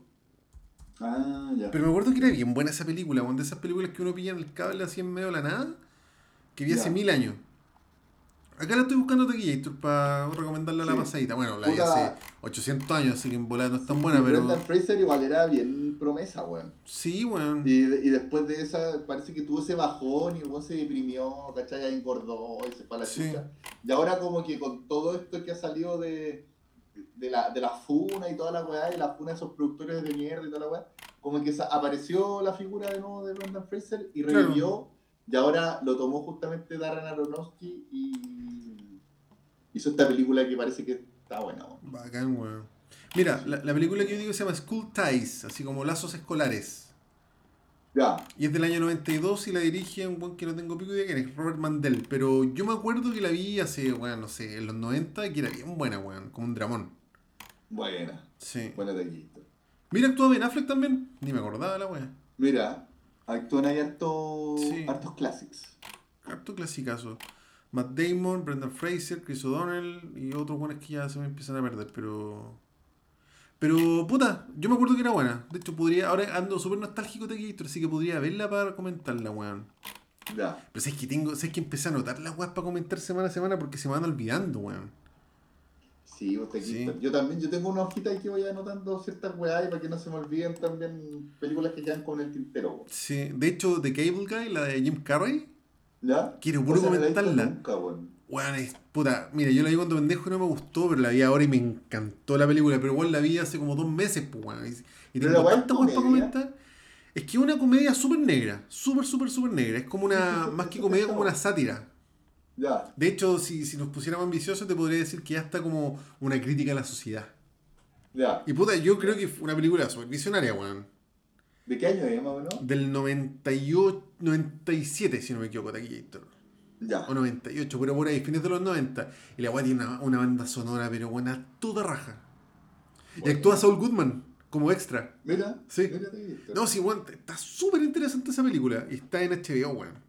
Ah, ya. Pero me acuerdo que era bien buena esa película, weón, de esas películas que uno pilla en el cable así en medio de la nada, que vi hace mil años. Acá la estoy buscando Taquillator para recomendarla a la Sí. pasadita. Bueno, la vi hace 800 años, así que en volada no es tan buena, pero... Brendan Fraser igual era bien promesa, weón. Sí, weón. Y, y después de esa, parece que tuvo ese bajón y weón se deprimió, ¿cachai? Engordó y se fue a la Sí. Y ahora como que con todo esto que ha salido de, de, la, de la funa y toda la weá, y la funa de esos productores de mierda y toda la weá, como que apareció la figura de nuevo de Brendan Fraser y Claro. Y ahora lo tomó justamente Darren Aronofsky y hizo esta película que parece que está buena. Bacán, weón. Mira, la, la película que yo digo se llama School Ties, así como lazos escolares. Ya, Y es del año 92 y la dirige un buen que no tengo pico de quién es, Robert Mandel. Pero yo me acuerdo que la vi hace, weón, no sé, en los 90, que era bien buena, weón, como un dramón. buena, Sí. buena taquita. Mira, actúa Ben Affleck también. Ni me acordaba la weá. Mira, actúan ahí harto, Sí. hartos clásicos. Harto clasicazo. Matt Damon, Brendan Fraser, Chris O'Donnell y otros buenos que ya se me empiezan a perder, pero. Pero, puta, yo me acuerdo que era buena. De hecho, podría. Ahora ando súper nostálgico de Gator, así que podría verla para comentarla, weón. Ya. Pero si es que tengo, si es que empecé a anotar las weas para comentar semana a semana porque se me van olvidando, weón. Sí, vos te Sí. Yo también, yo tengo una hojita ahí que voy anotando ciertas weas y para que no se me olviden también películas que quedan con el tintero. Sí, de hecho, The Cable Guy, la de Jim Carrey, ¿Ya? quiero puro no comentarla. Nunca, weón. Weón, es puta. Mira, yo la vi cuando pendejo y no me gustó, pero la vi ahora y me encantó la película. Pero igual la vi hace como dos meses, pues, weón. Y, tengo weas para comentar. Es que es una comedia súper negra. Súper, súper, súper negra. Es como una. Más que comedia, como una sátira. Ya. De hecho, si, si nos pusiéramos ambiciosos, te podría decir que ya está como una crítica a la sociedad. Ya. Y puta, yo creo que fue una película súper visionaria, weón. ¿De qué año es, más o menos? Del 98, 97, si no me equivoco, Taquillator. Ya. O 98, pero por ahí, fines de los 90. Y la weá tiene una, una banda sonora, pero buena, toda raja. Y Bueno. actúa Saul Goodman como extra. Mira. Sí. Mira. No, sí, weón, está súper interesante esa película. Y está en HBO, weón.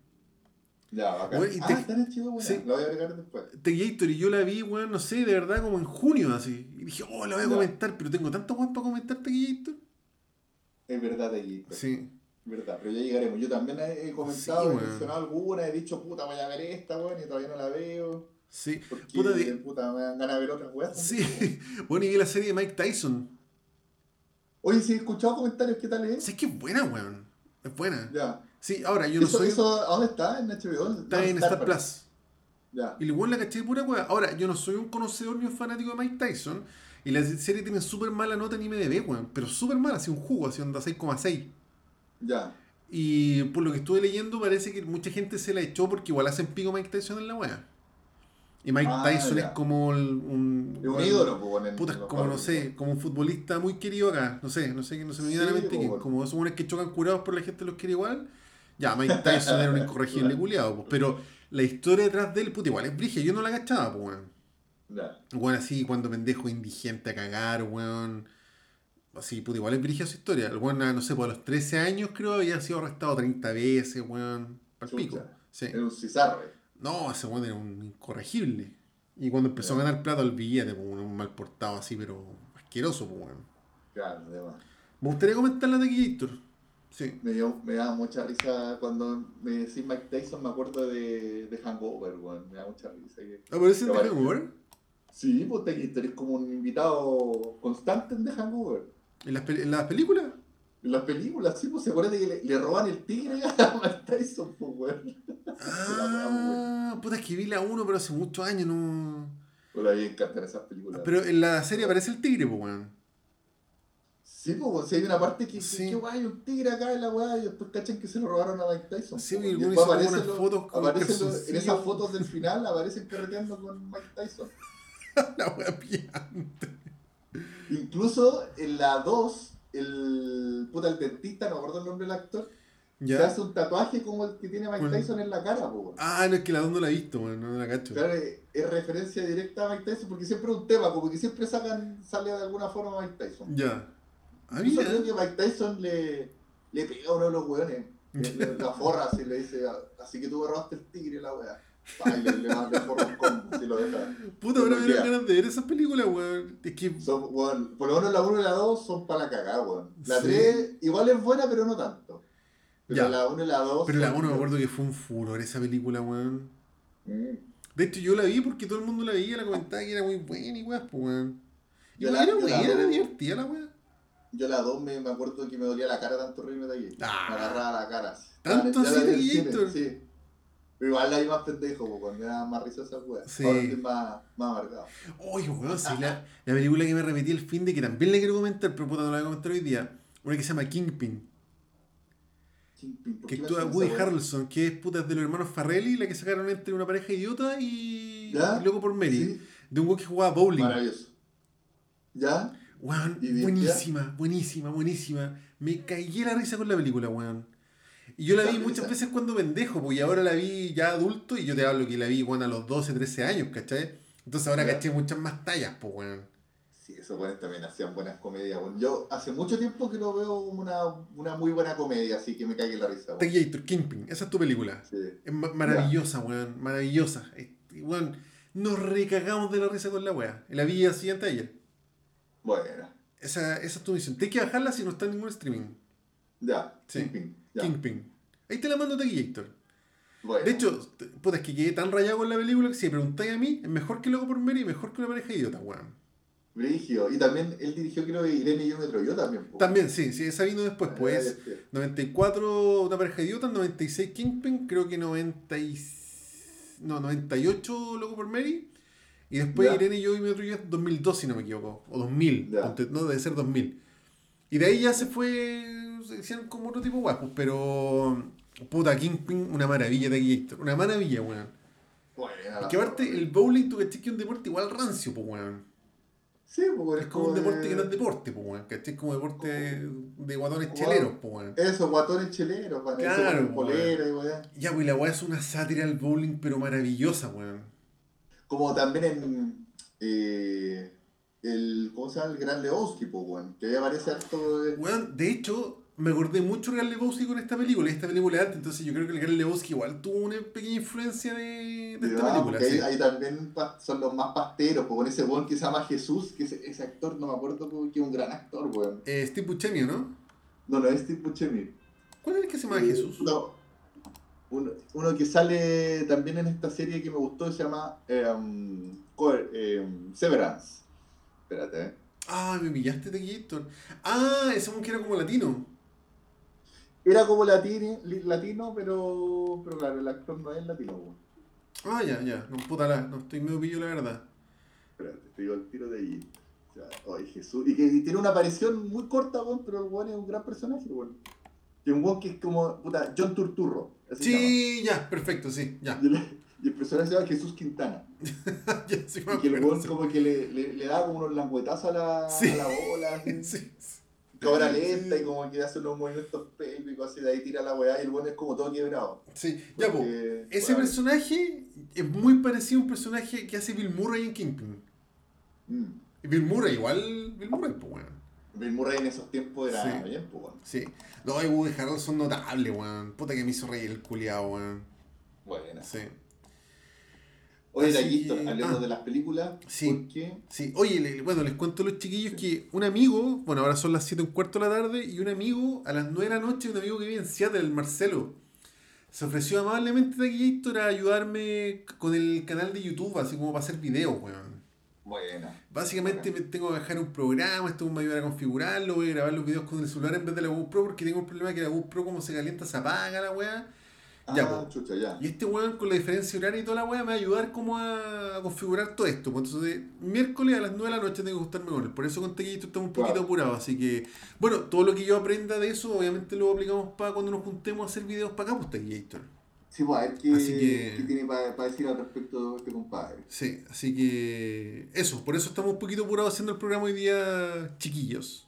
Ya, bacán. Bueno, y ah, te- está chido, weón. sí. La voy a agregar después. Taquillator, y yo la vi, weón, no sé, de verdad, como en junio, así. Y dije, oh, la voy a comentar, pero tengo tanto weón para comentar Taquillator. Es verdad, te he visto. Sí. Verdad, pero ya llegaremos. Yo también he comentado, Sí, he mencionado alguna, he dicho, puta, voy a ver esta, weón, y todavía no la veo. Sí. Porque, Puta, di- puta, me dan ganas de ver otras weas. Sí. Bueno, y vi la serie de Mike Tyson. Oye, sí, he escuchado comentarios, ¿qué tal es? Sí, es que es buena, weón. Es buena. Ya. Sí, ahora, yo no eso, soy... eso, ¿A dónde está? ¿En HBO? Está No, en Star Plus. Ya. Y el weón la caché de pura weá. Ahora, yo no soy un conocedor ni un fanático de Mike Tyson. Y la serie tiene súper mala nota en IMDB, weón. Pero súper mala, así un jugo, así onda 6,6. Ya. Y por lo que estuve leyendo, parece que mucha gente se la echó porque igual hacen pico Mike Tyson en la weá. Y Mike Ah, Tyson es como el- un. Un ídolo, pues, Puta, como no sé, como un futbolista muy querido acá. No sé, no sé, no se me viene a la Sí, mente quién. bueno. Como esos buenos que chocan curados por la gente los quiere igual. Ya, Mike Tyson era un incorregible culiado, pues. Pero la historia detrás de él, puta, igual es brigia. Yo no la cachaba, pues, weón. Ya. Weón, así, cuando pendejo indigente a cagar, weón. Así, puta, igual es brigia su historia. El weón, no sé, por los 13 años creo había sido arrestado 30 veces, weón. Pal pico. Sí. Era un cizarre. No, ese weón era un incorregible. Y cuando empezó a ganar plata, olvídate, pues, un mal portado así, pero asqueroso, pues, weón. Claro, además. Me gustaría comentar la de Gator. Sí. Me, dio, me da mucha risa cuando me decís Mike Tyson, me acuerdo de, de Hangover, weón. Me da mucha risa. que- ¿Aparece en Pero The vale. Hangover? Sí, pues Takeator es como un invitado constante en The Hangover. ¿En las, pel- en las películas? En las películas, sí, pues se acuerda que le, le roban el tigre a Mike Tyson, pues, weón. Ah, puta, es que vi la 1, pero hace muchos años no. Pero a mí me encantan esas películas. Pero en la serie aparece el tigre, pues, weón. Sí, pues, si hay una parte que, Sí. que, guay, un tigre acá en la weá, y después cachan que se lo robaron a Mike Tyson. Sí, y después aparecen los- fotos con aparecen los- en esas fotos del final aparecen carreteando con Mike Tyson. la wea pillante. Incluso en la 2, el puta el dentista, no me acuerdo el nombre del actor, se ¿Ya? hace un tatuaje como el que tiene Mike Tyson en la cara, po. Ah, no, es que la 2 no la he visto, weón, no la cacho. Claro, es es referencia directa a Mike Tyson porque siempre es un tema, como que siempre sacan, sale de alguna forma Mike Tyson. Ya. Ah, creo que Mike Tyson le, le pega a uno de los le- La forra así le dice, así que tú robaste el tigre la weá. Le, le, le forra un combo si lo deja. Puta, ahora me dieron ganas de ver esas películas, weón. Es que. Son, weón, por lo menos la 1 y la 2 son para la cagada, weón. La Sí. 3 igual es buena, pero no tanto. Pero Ya. la 1 y la 2. Pero la son- 1 me acuerdo que fue un furor esa película, weón. Mm. De hecho, yo la vi porque todo el mundo la veía, la comentaba que era muy buena y weón, pues, weón. Y Yo la- era buena, era divertida la weón. Yo la 2 me, me acuerdo que me dolía la cara tanto reírme de allí. Ah. Me agarraba la cara. ¿Tanto así de Gator? Sí. Pero igual la vi más pendejo, porque me da más risa esa weá. Sí. Ahora estoy más, más amargado. Oye, weón, sí, la, la película que me repetí el fin de que también la quiero comentar, pero puta, no la voy a comentar hoy día. Una que se llama Kingpin, Kingpin, ¿por que actúa Woody? Harrelson, que es puta de los hermanos Farrelly, la que sacaron entre una pareja idiota y, Loco por Mary. Sí, De un weón que jugaba bowling. maravilloso. ¿Ya? Weón, ¿Y de- buenísima, buenísima, buenísima. Me caí la risa con la película, weón. Y yo la vi muchas veces cuando pendejo, pues, y ahora la vi ya adulto, y yo te hablo que la vi, weón, a los 12, 13 años, ¿cachai? Entonces ahora caché muchas más tallas, pues, weón. Sí, esos buenos también hacían buenas comedias. weón. Yo hace mucho tiempo que no veo una, una muy buena comedia, así que me cague la risa. weón. Kingpin, esa es tu película. Sí. Es ma- maravillosa, weón, maravillosa. Weón, nos recagamos de la risa con la weá. La vi de ayer. Bueno, Esa, esa es tu misión. Tienes que bajarla si no está en ningún streaming. ya. Sí. Kingpin, ya. Kingpin. Ahí te la mando Tequillator. Bueno. De hecho, puta, es que quedé tan rayado con la película que si me preguntáis a mí, es mejor que Loco por Mary y mejor que una pareja idiota, weón. Brigio. Y también él dirigió, creo Irene y yo me yo también. po. También, sí, sí, esa vino después, Ah, pues. ya, ya. 94 una pareja idiota, 96 Kingpin, creo que 90 y- no, 98 Loco por Mary. Y después. Irene y yo y me otro yo 2002, si no me equivoco. O 2000, Ya. ponte- no, debe ser 2000. Y de ahí ya se fue, se hicieron como otro tipo de guapos, pero... Puta, Kingpin, una maravilla de Gator, una maravilla, weón. Bueno, Es que aparte, el bowling, tú cachai que es un deporte igual rancio, pues, weón. Sí, pues Es como un deporte que no es deporte, pues, weón. ¿Cachai? Es como deporte de, guatones cheleros, pues, weón. Eso, guatones cheleros, Claro, weón. polera y weón. Ya, pues, la weá es una sátira al bowling, pero maravillosa, weón. Como también en eh, el, ¿cómo se llama? El Gran Lebowski, pues, weón. Que ahí aparece harto de... Weón, de hecho, me acordé mucho de Gran Lebowski con esta película, y esta película arte, entonces yo creo que el Gran Lebowski igual tuvo una pequeña influencia de, de esta película, porque sí. ahí, ahí también son los más pasteros, pues, con ese weón que se llama Jesús, que ese, ese actor, no me acuerdo, que es un gran actor, weón. Eh, Steve Buscemi, ¿no? No, no es Steve Buscemi. ¿Cuál es el que se llama Eh, Jesús? No. Uno, uno que sale también en esta serie que me gustó se llama eh, um, eh, Severance. Espérate, eh. Ah, me pillaste de Gator. Ah, ese que era como latino. Era como latino, latino pero, pero claro, el actor no es latino. weón. Ah, ya, ya. No, puta la, no estoy medio pillo, la verdad. Espérate, te digo el tiro de allí. Ay, Jesús. Y que y tiene una aparición muy corta, weón, pero el weón es un gran personaje, weón. Que un weón que es como, puta, John Turturro. Así Sí, ya, perfecto, sí, ya. Y el, y el personaje se llama Jesús Quintana. ya sí me Y que el sí. como que le, le, le da como unos languetazos a la, Sí. a la bola, así. Sí. Cámara lenta y como que hace unos movimientos pélvicos así, de ahí tira la weá y el weón es como todo quebrado. Sí, ya. Porque, Ese personaje es muy parecido a un personaje que hace Bill Murray en Kingpin. mm. Y Bill Murray, igual Bill Murray, pues, weón. Bill Murray en esos tiempos era Sí. bien, pues, weón. Sí. No, y Woody Harrelson notable, weón. Puta que me hizo reír el culiao, weón. Buena. Sí. Oye, Taquito, que- hablemos ah. de las películas. Sí. Porque Sí, oye, le- bueno, les cuento a los chiquillos que un amigo, bueno, ahora son las 7 y un cuarto de la tarde, y un amigo a las 9 de la noche, un amigo que vive en Seattle, el Marcelo, se ofreció amablemente de a ayudarme con el canal de YouTube, así como para hacer videos, weón. Buena. Básicamente me tengo que bajar un programa, esto me ayuda a configurarlo, voy a grabar los videos con el celular en vez de la GoPro, porque tengo un problema que la GoPro como se calienta se apaga la weá. Ya, ah, po. chucha, ya. Y este weón con la diferencia horaria y toda la weá me va a ayudar como a configurar todo esto. Entonces, miércoles a las 9 de la noche tengo que juntarme con él. Por eso conté que esto está un poquito Claro. apurado. Así que, bueno, todo lo que yo aprenda de eso, obviamente lo aplicamos para cuando nos juntemos a hacer videos para acá, pues Tequillator. Sí, pues, a ver qué, Así que- qué tiene para decir al respecto de este compadre. Sí, así que eso, por eso estamos un poquito apurados haciendo el programa hoy día, chiquillos.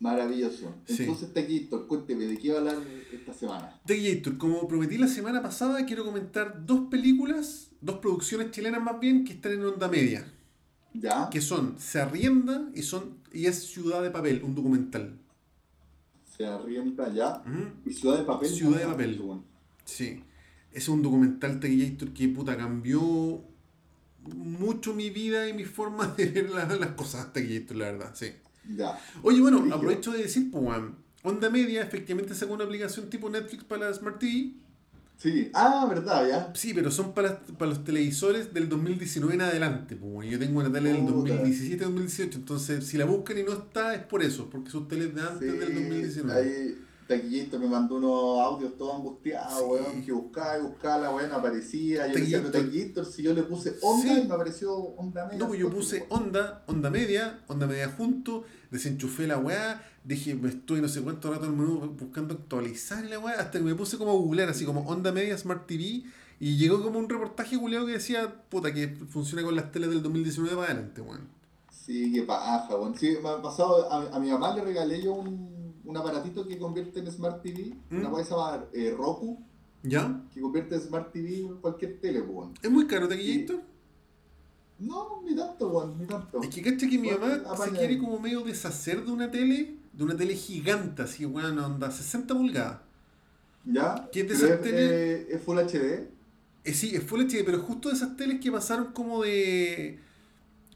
Maravilloso. Sí. Entonces, Taquito, cuénteme, ¿de qué va a hablar esta semana? Tequillator, como prometí la semana pasada, quiero comentar dos películas, dos producciones chilenas más bien, que están en onda media. ¿Ya? Que son Se Arrienda y, son, y es Ciudad de Papel, un documental. Se arrienda ya. ¿Y Ciudad de Papel? Ciudad de Ah, Papel. Sí. Es un documental Tequillator que puta cambió mucho mi vida y mi forma de ver la- las cosas Tequillator, la verdad, sí. Ya. Oye, bueno, aprovecho de decir, pues, Onda Media efectivamente sacó una aplicación tipo Netflix para la Smart TV. Sí. Ah, ¿verdad? Ya. Sí, pero son para, para los televisores del 2019 en adelante. Pues, yo tengo una tele del Puta. 2017-2018, entonces si la buscan y no está es por eso, porque son teles de antes Sí, del 2019. Ahí, Taquillito me mandó unos audios todos angustiados, Sí. weón, que buscaba y buscaba la weón, aparecía. Yo decía, Taquillito. si yo le puse onda Sí. y me apareció onda media. No, pues yo puse onda, onda media, onda media junto, desenchufé la weá, dije, me estoy no sé cuánto rato en el menú buscando actualizar la weá, hasta que me puse como a googlear, así como onda media Smart TV, y llegó como un reportaje culeado que decía, puta, que funciona con las teles del 2019 para adelante, weón. Sí, qué paja, weón. Sí, me ha pasado, a, a mi mamá le regalé yo un, un aparatito que convierte en Smart TV, ¿Mm? una weá que se llama eh, Roku, ¿Ya? que convierte en Smart TV en cualquier tele, weón. ¿Es muy caro Taquillator? No, ni tanto, weón, ni tanto. Es que cacha que mi mamá se quiere como medio deshacer de una tele, de una tele gigante, así, weón, onda 60 pulgadas. ¿Ya? ¿Qué es teles? eh, es Full HD. Eh, sí, es Full HD, pero justo de esas teles que pasaron como de.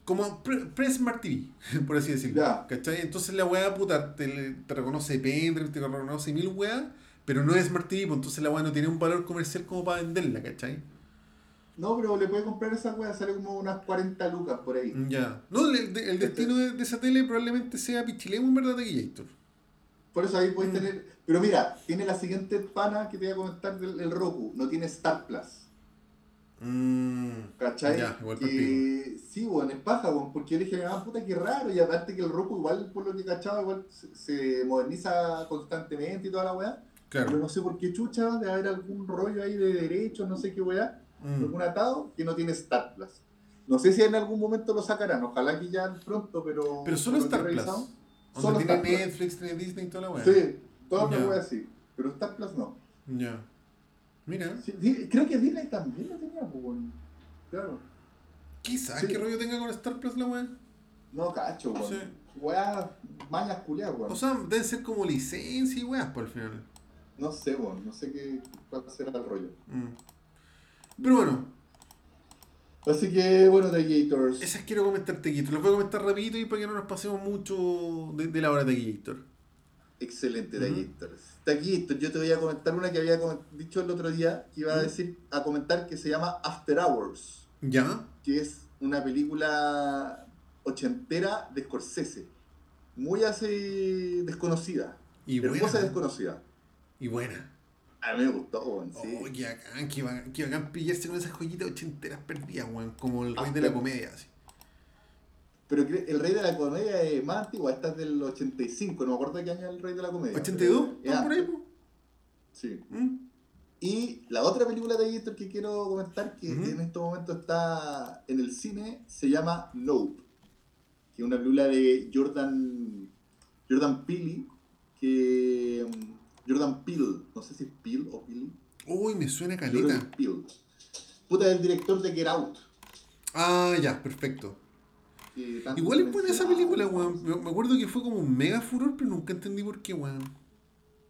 Como pre- pre-Smart TV, por así decirlo. ¿Cachai? Entonces la weá, puta, te, te reconoce pendrive, te reconoce mil weá, pero no es Smart TV, pues entonces la weá no tiene un valor comercial como para venderla, ¿cachai? No, pero le puede comprar esa weá, sale como unas 40 lucas por ahí. Ya. No, el, el- el destino de, de esa tele probablemente sea Pichilemu en verdad, Taquillator. Por eso ahí puedes Mm. tener. Pero mira, tiene la siguiente pana que te voy a comentar del el Roku. No tiene Star Plus. ¿Cachai? Ya, igual pa'l que, sí, weón, es paja, weón, porque yo dije, ah, puta, qué raro, y aparte que el Roku igual, por lo que cachaba, igual se, se moderniza constantemente y toda la weá, pero Claro. no sé por qué chucha, de haber algún rollo ahí de derechos, no sé qué weá, Mm. algún atado que no tiene Star Plus. No sé si en algún momento lo sacarán, ojalá que ya pronto, pero... Pero solo Star Plus. revisado, solo tiene Star. Netflix, tiene Disney y toda la weá. Sí, todas las Ya. weas sí, pero Star Plus no. Ya. Mira. Sí, creo que Disney también lo tenía, pues, weón. Claro. Quizás Sí. qué rollo tenga con Star Plus la weá. No, cacho, weón. Sí. Weas mañas culiadas, weón. O sea, deben ser como licencia y weas por el final. No sé, weón, no sé qué, cuál será el rollo. Mm. Pero bueno, Así que, bueno, The Gators. esas quiero comentar Tequillator. Las voy a comentar rapidito y para que no nos pasemos mucho de, de la hora de Tequillator. Excelente. The Gators. Gators, yo te voy a comentar una que había dicho el otro día, que iba a Ujú. decir, a comentar que se llama After Hours, ¿Ya? que es una película ochentera de Scorsese. Muy así desconocida. Y hermosa y buena. desconocida. Y buena. A mí me gustó, weón, sí. Oh, qué bacán, qué bacán, qué bacán pillarse con esas joyitas ochenteras perdidas, weón. Como el rey de la comedia, así. Pero el rey de la comedia es más antigua, esta es del 85, no me acuerdo de qué año es el rey de la comedia. ¿82? pero es ¿Están por ahí? Sí. ¿Mm? Y la otra película de Gator que quiero comentar, que en este momento está en el cine, se llama Nope, que es una película de Jordan, Jordan Peele, que... mm, Jordan Peele, no sé si es Peele o Peele. Uy, me suena Jordan caleta. Peele. Puta, es el director de Get Out. Ah, ya, perfecto. Que tanto Igual es buena esa película, weón. Me acuerdo que fue como un mega furor, pero nunca entendí por qué, weón.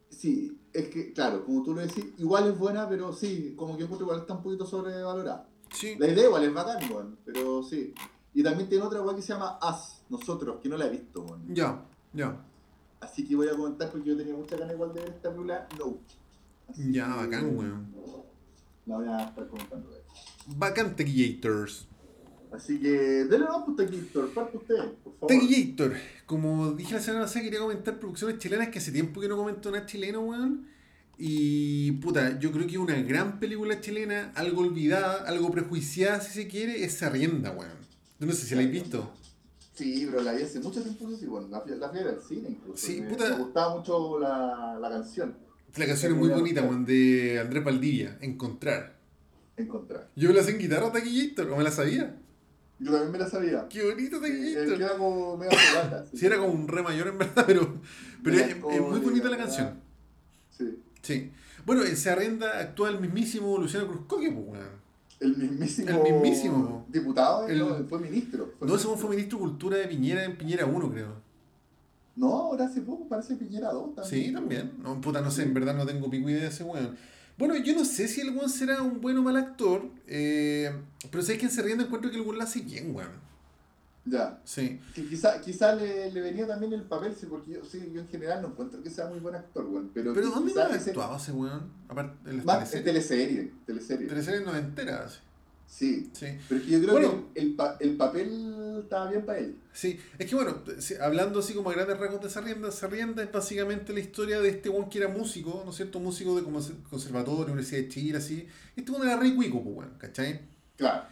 Sí, es que, claro, como tú lo decís, igual es buena, pero sí, como que encuentro igual está un poquito sobrevalorada. Sí. La idea igual es bacán, weón, pero sí. Y también tiene otra weón que se llama Us, nosotros, que no la he visto, weón. Ya, ya. Así que voy a comentar porque yo tenía mucha ganas igual de ver esta película, no. Así Ya, bacán, weón. La voy a estar comentando. weón. Bacán Tequiators. Así que, denle puta aquí, Héctor, parte usted, por favor. Tequillator, como dije la semana pasada, quería comentar producciones chilenas que hace tiempo que no comento una chilena, weón. Y puta, yo creo que una gran película chilena, algo olvidada, algo prejuiciada si se quiere, es Sarrienda, weón. Yo no sé si la habéis visto. Sí, pero la vi hace mucho tiempo, sí, bueno, la, la fui al cine incluso. Sí, me, puta. me gustaba mucho la, la canción, La canción es muy bonita, weón, de Andrés Valdivia, Encontrar. Encontrar. Yo me la sé en guitarra, Tequillator, o me la sabía. Yo también me la sabía. Qué bonito Eh, Tequillator. queda como medio fogata. Sí, era como un re mayor en verdad, pero, pero es, es muy bonita la canción. Sí. Sí. Bueno, en Sarrienda actúa el mismísimo Luciano Cruzcoque, pues, weón. El mismísimo. El mismísimo. Diputado, El- no, fue ministro. Fue No, ese ministro. fue ministro de Cultura de Piñera en Piñera 1, creo. No, ahora hace poco parece Piñera 2 también. Sí, también. No, puta, no sé, en verdad no tengo pico idea de ese weón. Bueno, yo no sé si el weón será un buen o mal actor, eh, pero sé que en Sarrienda encuentro que el weón lo hace bien, weón. Ya. Sí. Que quizá, quizá le, le venía también el papel, sí, porque yo, sí, yo en general no encuentro que sea muy buen actor, weón. Pero, Pero ¿dónde más ha actuado ese weón? Aparte de las Más en teleseries. teleserie, teleserie. Teleseries noventeras, Sí. sí. Pero es que yo creo Bueno. que el, pa- el papel estaba bien para él. Sí, es que bueno, hablando así como a grandes rasgos de Sarrienda, Sarrienda es básicamente la historia de este weón que era músico, ¿no es cierto? Músico de como conservatorio, Universidad de Chile, así. Este weón era re cuico, pues ¿cachai? Claro.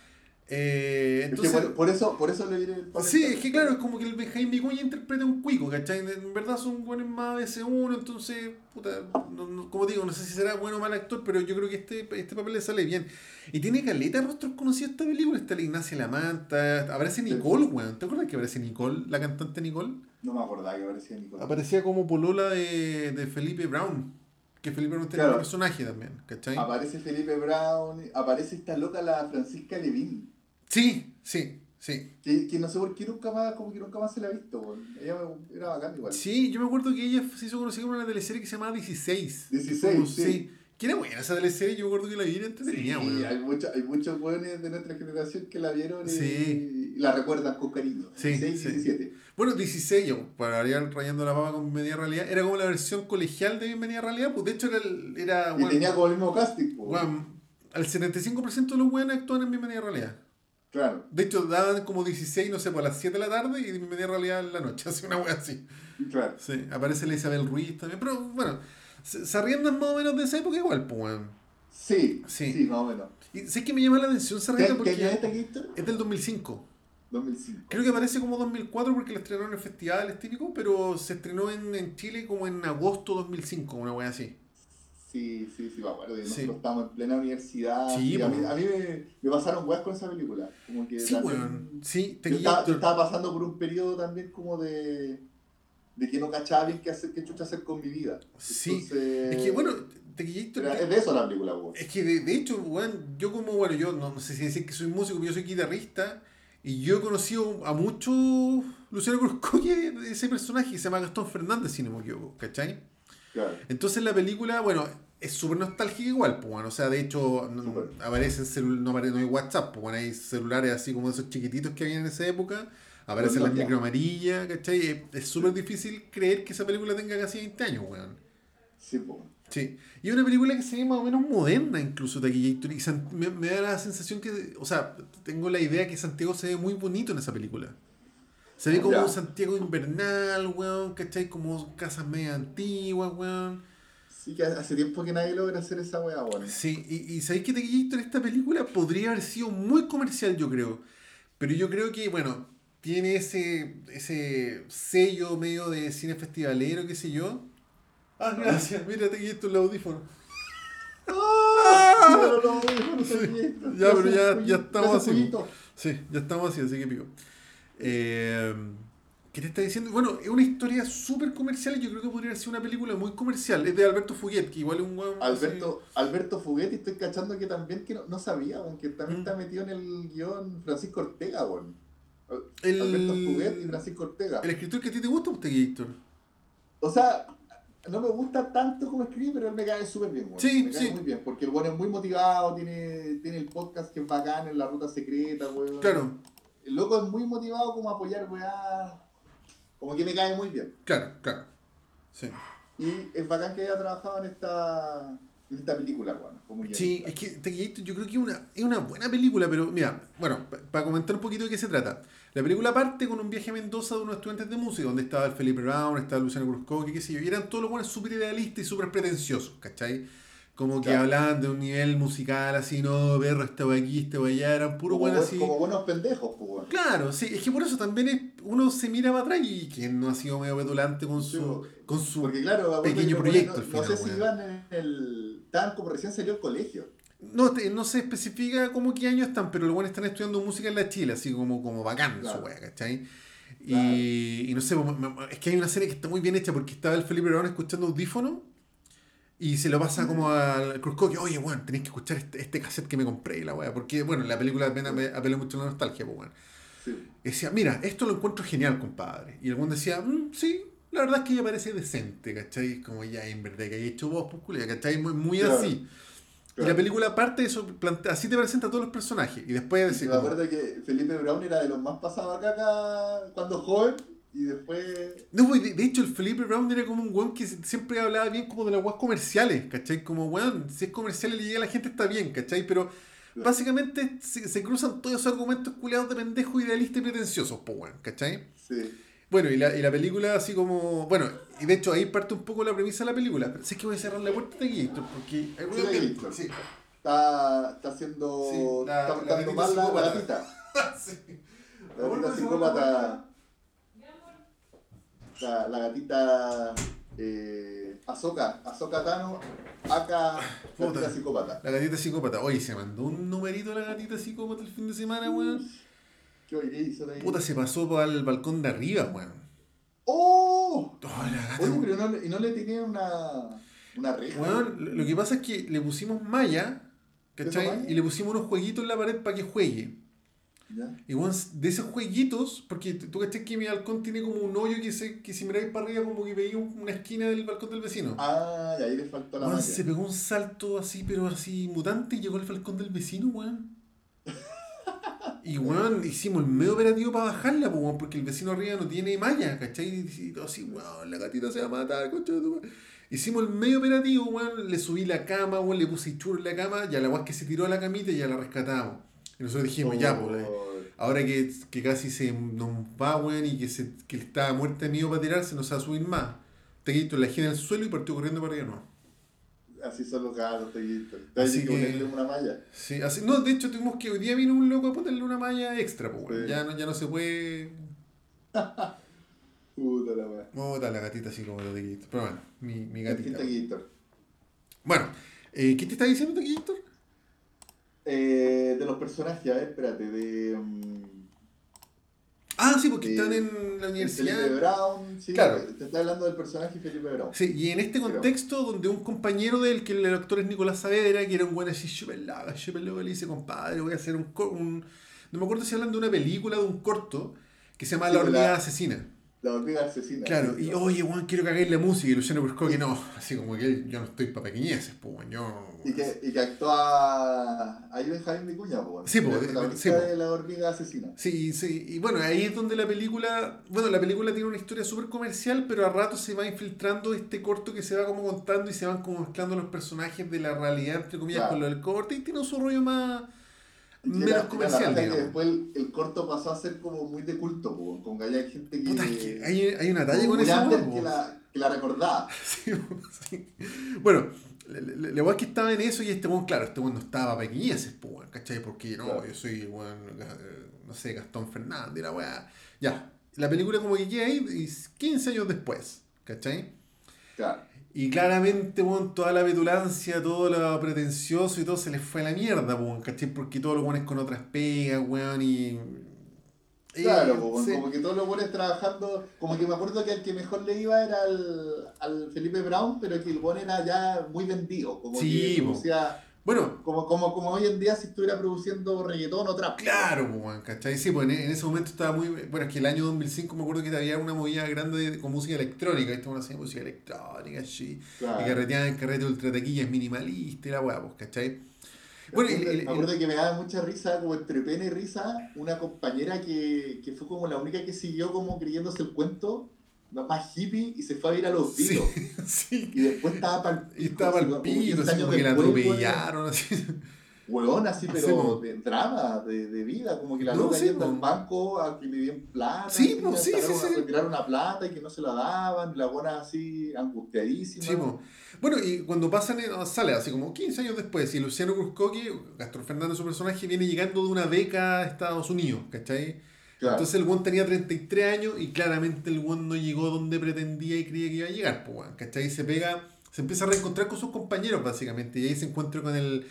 Eh, Es que entonces, por, por eso, por eso le diré el papel. sí, es que claro, es como que el Benjamín Vicuña interpreta un cuico, ¿cachai? En verdad son buenos más de ese uno, entonces, puta, no- no- como digo, no sé si será bueno o mal actor, pero yo creo que este, este papel le sale bien. Y tiene caleta de rostros conocidos esta película, está la Ignacia Lamanta, aparece Nicole, weón. ¿Te acuerdas que aparece Nicole, la cantante Nicole? No me acordaba que parecía Nicolás. Aparecía como polola de, de Felipe Brown. Que Felipe Brown tenía Claro. un personaje también, ¿cachai? Aparece Felipe Brown, aparece esta loca la Francisca Levin. Sí, sí, sí. Que, que no sé por qué nunca más, como que nunca más se la ha visto. Ella era bacán igual. Sí, yo me acuerdo que ella se hizo conocida con una teleserie que se llamaba 16. 16, Como- sí. Que era buena esa teleserie, yo me acuerdo que la vi y entretenida, Sí, weón. hay, mucho- hay muchos jóvenes de nuestra generación que la vieron y, Sí. y la recuerdan con cariño. Sí, 16, sí. 17. Bueno, 16, yo, para variar rayando la papa con Bienvenida a Realidad, era como la versión colegial de Bienvenida a Realidad, pues de hecho era, era Y weón, tenía como el mismo casting, po. weón, al 75% de los weones actúan en Bienvenida a Realidad. Claro, De hecho, daban como 16, no sé, por las 7 de la tarde y Bienvenida a Realidad en la noche, así una wea así. claro. Sí, aparece la Isabel Ruiz también, pero bueno, se, se arriendan más o menos de esa época igual, pues weón. Sí, Sí. sí, más o menos. Y sé que me llama la atención ¿Qué, Sarrienda qué porque año es esta es del 2005. 2005. Creo que aparece como 2004 porque la estrenaron en festivales típicos, pero se estrenó en, en Chile como en agosto 2005, una wea así. Sí, sí, sí, me acuerdo. Nosotros Sí. estábamos en plena universidad. Sí, y a, po. mí, a mí me, me pasaron weas con esa película. Como que Sí, también- weón. Sí, Yo estaba, yo Tequillator. estaba pasando por un periodo también como de, de que no cachaba bien qué, hacer, qué chucha hacer con mi vida. Sí. Entonces, Es que bueno, Tequillator. era- es de eso la película, weón. Es que de, de hecho, weón, yo como, bueno, yo no, no sé si decir que soy músico, pero yo soy guitarrista. Y yo he conocido a muchos Luciano Cruzcoque de ese personaje que se llama Gastón Fernández, si no me equivoco, ¿cachai? Claro. Entonces la película, bueno, es súper nostálgica igual, pues bueno, o sea, de hecho no, aparecen no, apare- no hay WhatsApp, pues bueno, hay celulares así como esos chiquititos que había en esa época, aparecen Los las micro amarillas, ¿cachai? Es- súper difícil creer que esa película tenga casi 20 años, weón. Sí, po. Sí, y es una película que se ve más o menos moderna incluso y me, me da la sensación que, o sea, tengo la idea que Santiago se ve muy bonito en esa película. Se ve como Ya. un Santiago invernal, weón, ¿cachai? Como casas medio antiguas, weón. Sí, que hace tiempo que nadie logra hacer esa wea, weón. Sí, y, y sabéis que Taquillator esta película podría haber sido muy comercial, yo creo. Pero yo creo que, bueno, tiene ese, ese sello medio de cine festivalero, qué sé yo. Ah, gracias, esto es el audífono. ¡Ah! No, no, no, no sé qué. Ya, pero ya, ya estamos así. Sí, ya estamos así, así que pico. Eh, ¿Qué te está diciendo? Bueno, es una historia súper comercial y yo creo que podría ser una película muy comercial. Es de Alberto Fuguet, que igual es un así- Alberto, Alberto Fuguetti, estoy cachando que también, que no, no sabía, que también Mm. está metido en el guion Francisco Ortega, weón. El- Alberto Fuguet y Francisco Ortega. El escritor que a ti te gusta, usted, Héctor. O sea, no me gusta tanto como escribe, pero él me cae súper bien. Sí, me cae sí. muy bien, porque el weón es muy motivado, tiene, tiene el podcast que es bacán en la ruta secreta. Claro, El loco es muy motivado como a apoyar, weá. Como que me cae muy bien. claro, claro. Sí. Y es bacán que haya trabajado en esta, en esta película, weón. como Sí, es que yo creo que es una, es una buena película, pero mira, bueno, para comentar un poquito de qué se trata. La película parte con un viaje a Mendoza de unos estudiantes de música, donde estaba el Felipe Brown, estaba Luciano Cruzco, qué sé yo, y eran todos los buenos súper idealistas y súper pretenciosos, ¿cachai? Como que Claro. hablaban de un nivel musical así, no, perro, este va aquí, este va allá, eran puro como, buen- así. como buenos pendejos, pues. Claro, sí, es que por eso también es- uno se mira para atrás y quien no ha sido medio petulante con Sí, su, con su Porque claro, pequeño proyecto No, sé si iban en el. Estaban como recién salió el colegio. No, te- no se especifica como qué años están, pero los buenos están estudiando música en la Chile, así como, como bacán Claro. su wea, ¿cachai? Y, Claro. y no sé, me- es que hay una serie que está muy bien hecha porque estaba el Felipe Brown escuchando audífono y se lo pasa como al Cruzco que, oye, weón, tenéis que escuchar este, este cassette que me compré y la wea, porque, bueno, la película apela, apela mucho a la nostalgia, pues, weón. Sí. Y decía, mira, esto lo encuentro genial, compadre. Y el weón decía, "Mm, sí, la verdad es que me parece decente, ¿cachai? Como ya, en verdad, que hay hecho vos, pues, culia, ¿cachai? Muy, muy Claro. así. Y Claro. la película parte de eso, plantea, así te presenta a todos los personajes. Y después Y decir, me acuerdo que Felipe Brown era de los más pasados acá cuando joven y después. no, pues, de, de hecho, el Felipe Brown era como un weón que siempre hablaba bien como de las weas comerciales, ¿cachai? Como, weón, si es comercial y le llega a la gente está bien, ¿cachai? Pero básicamente se, se cruzan todos esos argumentos culiados de pendejos idealistas y pretenciosos, pues, weón, ¿cachai? Sí. Bueno, y la, y la película así como... Bueno, y de hecho ahí parte un poco la premisa de la película. Pero sé que voy a cerrar la puerta de aquí, Héctor, porque... hay ruido Sí. Héctor. Sí. Está, está haciendo. Sí, la- está la mal la, la. Sí. La gatita psicópata. La, la gatita. Eh, Azoka. Azoka Tano. Puta. Gatita psicópata. La gatita psicópata. Oye, se mandó un numerito la gatita psicópata el fin de semana, weón. ¿Qué oye, hizo ahí? Puta, se pasó para el balcón de arriba, weón. ¡Oh! Oh, la gata, Oye, pero no, le- y no le tenía una. Una reja. Weón, lo- lo que pasa es que le pusimos malla, ¿Eso ¿cachai? Y le pusimos unos jueguitos en la pared para que juegue. ¿Ya? Y weón, de esos jueguitos, porque tú cachai que mi balcón tiene como un hoyo que, se, que si miráis para arriba como que veía un- una esquina del balcón del vecino. Ah, y ahí le faltó la malla. se pegó un salto así, pero así mutante y llegó al balcón del vecino, weón. Y weón, hicimos el medio operativo para bajarla, pues, weón, porque el vecino arriba no tiene malla, ¿cachai? Y todo así, weón, la gatita se va a matar, madre. Hicimos el medio operativo, weón, le subí la cama, weón, le puse churro en la cama, ya la weón que se tiró a la camita y ya la rescatamos. Y nosotros dijimos, ya, pues, ahora que, que casi se nos va, weón, y que, se, que está muerta de miedo para tirarse, no se va a subir más. Te quito la en el suelo y partió corriendo para allá, no. Así son los gatos, te quito. Así que que- ponerle una malla. Sí, así, no, de hecho tuvimos que hoy día vino un loco a ponerle una malla extra, pues, weón. Sí. ya, no, ya no se puede. Puta la weá. Bota la gatita así como lo de Gator. Pero bueno, mi, mi gatita. Bueno, eh, ¿qué te está diciendo Taquillator? Eh, de los personajes, a ver, espérate, de. mm, Ah, sí, porque están en la Felipe universidad. Brown, sí, Claro. te estoy hablando del personaje Felipe Brown. Sí, y en este Creo. contexto, donde un compañero de él, que el actor es Nicolás Saavedra, que era un buen así, súper loco, le dice, compadre, voy a hacer un, un... No me acuerdo si hablan de una película, de un corto, que se llama Sí, La hormiga asesina. La hormiga asesina. Claro, y oye, Juan, quiero que hagáis la música. Y Luciano Brusco que no, así como que él, yo no estoy para pequeñeces, pues, yo. Y que, y que actúa ahí Benjamín Vicuña, pues. Sí, de- protagonista sí, po. de la hormiga asesina. Sí, sí, y bueno, ahí es donde la película, bueno, la película tiene una historia súper comercial, pero a rato se va infiltrando este corto que se va como contando y se van como mezclando los personajes de la realidad, entre comillas, Claro. con lo del corte y tiene su rollo más, menos comercial, que digamos. después el, el corto pasó a ser como muy de culto, po, con que había gente que. Puta, es que hay, hay una talla con po. que la, que la recordaba. Sí, sí. Bueno, la, weá que estaba en eso y este weón, claro, este weón no estaba pequeñeces, pues, weón, ¿cachai? Porque no, Claro. yo soy, weón, eh, no sé, Gastón Fernández, la weá. Ya, la película como que queda ahí y 15 años después, ¿cachai? Claro. Y claramente, weón, toda la petulancia, todo lo pretencioso y todo se les fue a la mierda, weón, ¿cachai? Porque todos los weones con otras pegas, weón, y... y- Claro, sí. como que todos los buenos trabajando, como que me acuerdo que el que mejor le iba era al, al Felipe Brown, pero que el buen era ya muy vendido, como Sí, que producía, Bueno, como, como, como hoy en día si estuviera produciendo reggaetón o trap. Claro, pues, ¿cachai? Sí, pues en, en ese momento estaba muy. Bueno, es que el año 2005 me acuerdo que había una movida grande de- con música electrónica, ¿viste? Una así, música electrónica, sí. Claro. Y carreteaban en carrete ultra taquillas minimalista y la weá, pues, ¿cachai? Bueno, me, el- me acuerdo que me daba mucha risa, como entre pena y risa, una compañera que, que fue como la única que siguió como creyéndose el cuento, más hippie, y se fue a ir a los Beatles. sí. Y después estaba para Y estaba al así como que la atropellaron, así. Huevón, así, pero Sí, de drama, de, de vida, como que la No, loca yendo al banco a que le dieran plata, Sí, a sí, sí, una- sí. retirar una plata y que no se la daban, la buena así angustiadísima. Sí, po. Bueno, y cuando pasan, eh, sale así como 15 años después, y Luciano Cruzcoque, Gastón Fernández, su personaje, viene llegando de una beca a Estados Unidos, ¿cachai? Entonces el weón tenía 33 años y claramente el weón no llegó donde pretendía y creía que iba a llegar, pues ¿cachai? Se pega, se empieza a reencontrar con sus compañeros básicamente y ahí se encuentra con el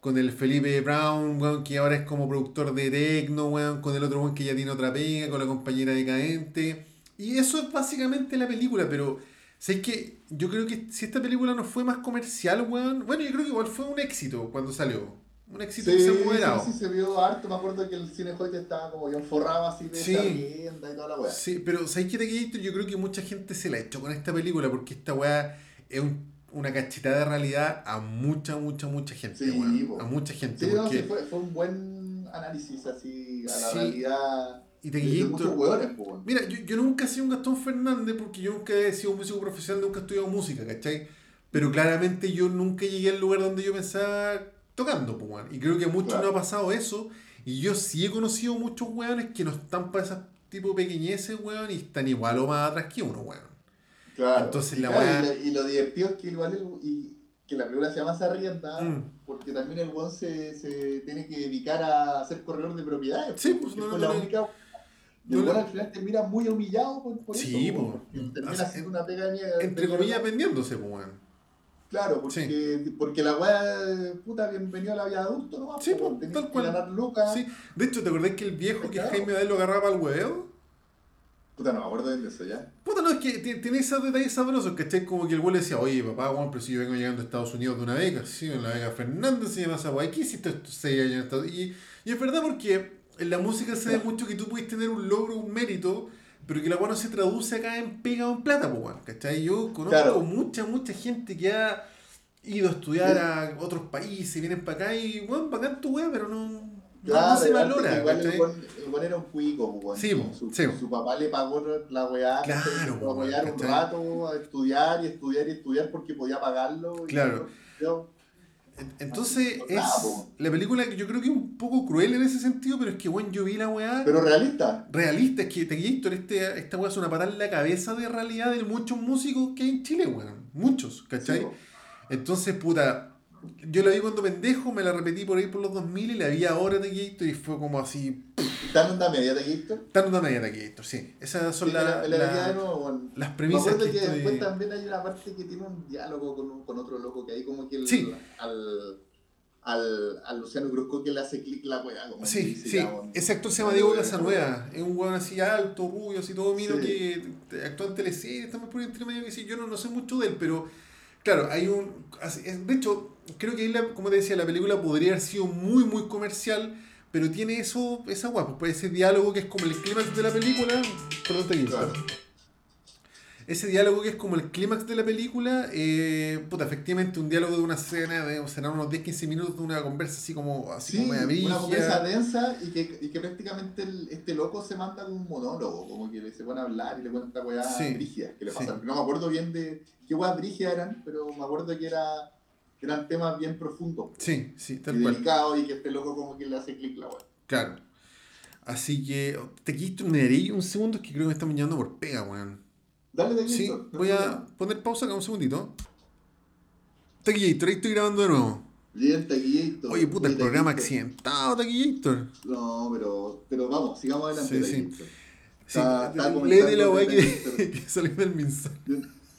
con el Felipe Brown, weón, que ahora es como productor de Tecno, weón, con el otro weón que ya tiene otra pega, con la compañera decadente. Y eso es básicamente la película, pero ¿sabes que Yo creo que si esta película no fue más comercial, weón, bueno, yo creo que igual fue un éxito cuando salió. Un éxito Sí, que se ha sí, sí, se vio harto. Me acuerdo que el cine estaba como bien forrado así de Sí. rienda y toda la weá. Sí, pero ¿sabes qué, Taquillito? Yo creo que mucha gente se la hecho con esta película porque esta weá es un- una cachetada de realidad a mucha, mucha, mucha gente, Sí. A mucha gente. Sí, porque... sí, fue, fue un buen análisis así a la realidad Y pues. weón. Mira, yo, yo nunca he sido un Gastón Fernández porque yo nunca he sido un músico profesional, nunca he estudiado música, ¿cachai? Pero claramente yo nunca llegué al lugar donde yo pensaba tocando, pues, weón. Y creo que a muchos Claro. no ha pasado eso. Y yo sí he conocido muchos weones que no están para esas tipo pequeñeces, weón, y están igual o más atrás que uno, weón. Claro. Entonces y, la claro, weá- y, lo- y lo divertido es que igual el- y que la película se llama Sarrienda, Mm. porque también el weón se, se tiene que dedicar a ser corredor de propiedades. Sí, pues, no, no, la no. única. Y el weón al final termina muy humillado por, por Sí, eso. po. porque termina haciendo una pega. Entre comillas, vendiéndose, pues, weón. Claro, porque, porque la weá, puta, bienvenido a la vida adulto nomás. Sí, po, tal cual. ganar lucas. Sí. De hecho, ¿te acordás que el viejo que Claro. Jaime Adel lo agarraba para el hueveo? Puta, no me acuerdo de eso ya. Puta, no, es que ti- tiene esos detalles sabrosos, ¿cachai? Como que el güey le decía, oye, papá, Juan, pero si yo vengo llegando a Estados Unidos de una beca, sí, en la beca Fernández se llama esa guay, ¿qué hiciste estos seis años en Estados Unidos? Y, y es verdad porque en la música se ve mucho que tú puedes tener un logro, un mérito, pero que la weá no se traduce acá en pega o en plata, pues, weón, ¿cachai? Yo conozco Claro. mucha, mucha gente que ha ido a estudiar a otros países, vienen para acá y, bueno, bacán tu weá, pero no, Claro, no se igual- valora, Igual el ¿cachai? weón, el weón era un cuico, pues, Sí, weón. su, sí, su papá le pagó la weá, Claro, ¿cachai? po, Fue a apoyar un rato a estudiar y estudiar y estudiar porque podía pagarlo. y Claro. yo- En- Entonces, es la película que yo creo que es un poco cruel en ese sentido, pero es que, bueno, yo vi la weá pero realista. realista. Es que te este, esta weá es una patada en la cabeza de realidad de muchos músicos que hay en Chile, weón. Muchos, ¿cachai? Sí. Entonces, puta, yo la vi cuando pendejo, me la repetí por ahí por los 2000 y la vi ahora de Héctor y fue como así, ¿Está en onda media de Gator? tan una media de Héctor, sí. Esas son Sí, la- me la- me la nuevo, weón. las Me premisas acuerdo que, que, estoy- después también hay una parte que tiene un diálogo con, un- con otro loco que ahí como que el, Sí. al, al, al Luciano Brusco que le hace clic la weá. Como Sí, sí. Ese actor se llama Diego. Casanueva. Es un weón así alto, rubio, así todo mino Sí. que actúa en teleseries, está muy por entre medio que sí. Yo no, no sé mucho de él, pero claro, hay un. De hecho, creo que ahí, la- como te decía, la película podría haber sido muy, muy comercial, pero tiene eso, esa guapo, pues ese diálogo que es como el clímax de la película. Perdón, te. Claro. Ese diálogo que es como el clímax de la película, eh, puta, efectivamente, un diálogo de una escena, de, o serán unos 10-15 minutos de una conversa así como, así Sí, como media una conversa densa y que, y que prácticamente el- este loco se manda con un monólogo, como que se pone a hablar y le cuenta weas Sí, brígidas que le sí. pasan. No me acuerdo bien de qué weas brígidas eran, pero me acuerdo que era, eran temas bien profundos Sí, sí, y tal cual. delicados y que este loco como que le hace clic la wea. Claro. Así que te quito un un segundo, es que creo que me están mirando por pega, weón. Dale de. Sí, voy a poner pausa acá un segundito. Taquillator, ahí estoy grabando de nuevo. Bien, Taquillator. Oye, puta, el programa accidentado, Taquillator. No, pero, pero vamos, sigamos adelante. Sí, sí. Taquillator. Sí, Está- está la weá que, que salió del mensaje.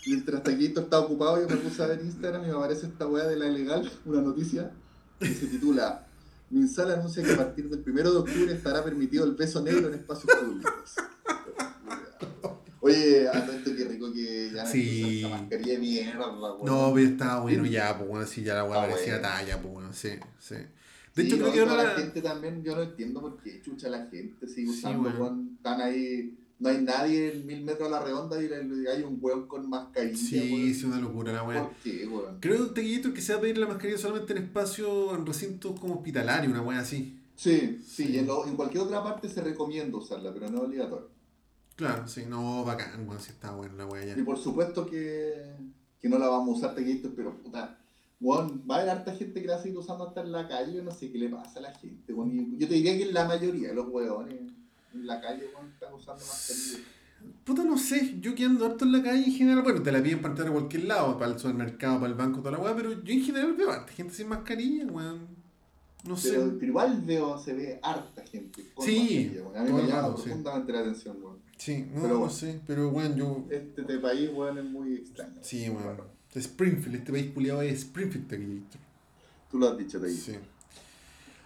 Mientras Taquito está ocupado, yo me puse a ver Instagram y me aparece esta weá de la ilegal, una noticia que se titula Minsal anuncia que a partir del 1 de octubre estará permitido el beso negro en espacios públicos. Oye, a esto qué rico que ya no Sí. mascarilla de mierda, weón. No, pero estaba bueno ya, pues bueno, sí, ya la weá Está parecía bueno. talla, pues bueno, sí, sí. De Sí, hecho, no, creo que ahora la la- gente también, yo no entiendo por qué chucha la gente sigue Sí, usando, weón. weón. Están ahí, no hay nadie en mil metros a la redonda y hay un weón con mascarilla, Sí, sí, una locura la weá. ¿Por qué, weón? Creo, que se va a pedir la mascarilla solamente en espacios, en recintos como hospitalarios, una weá así. Sí, sí, Sí. y en, lo- en cualquier otra parte se recomienda usarla, pero no es obligatorio. Claro, sí, no, bacán, weón, sí está buena la weá ya. Y por supuesto que, que no la vamos a usar Taquillator, pero puta, weón, va a haber harta gente que la va a seguir usando hasta en la calle, no sé qué le pasa a la gente, weón. Yo te diría que la mayoría de los weones en la calle, weón, están usando mascarilla. Puta, no sé, yo que ando harto en la calle en general, bueno, te la piden para entrar a cualquier lado, para el supermercado, para el banco, toda la weá, pero yo en general veo harta gente sin mascarilla, weón. No sé. Pero, igual veo, se ve harta gente con Sí, weón. A mí me llama rato, sí. profundamente la atención, weón. Sí, no, pero no bueno. sé, pero weón, yo. Este, este país, weón, es muy extraño. Sí, weón. Springfield, este país culiado es Springfield, Taquillator. Tú lo has dicho, Taquillator. Sí.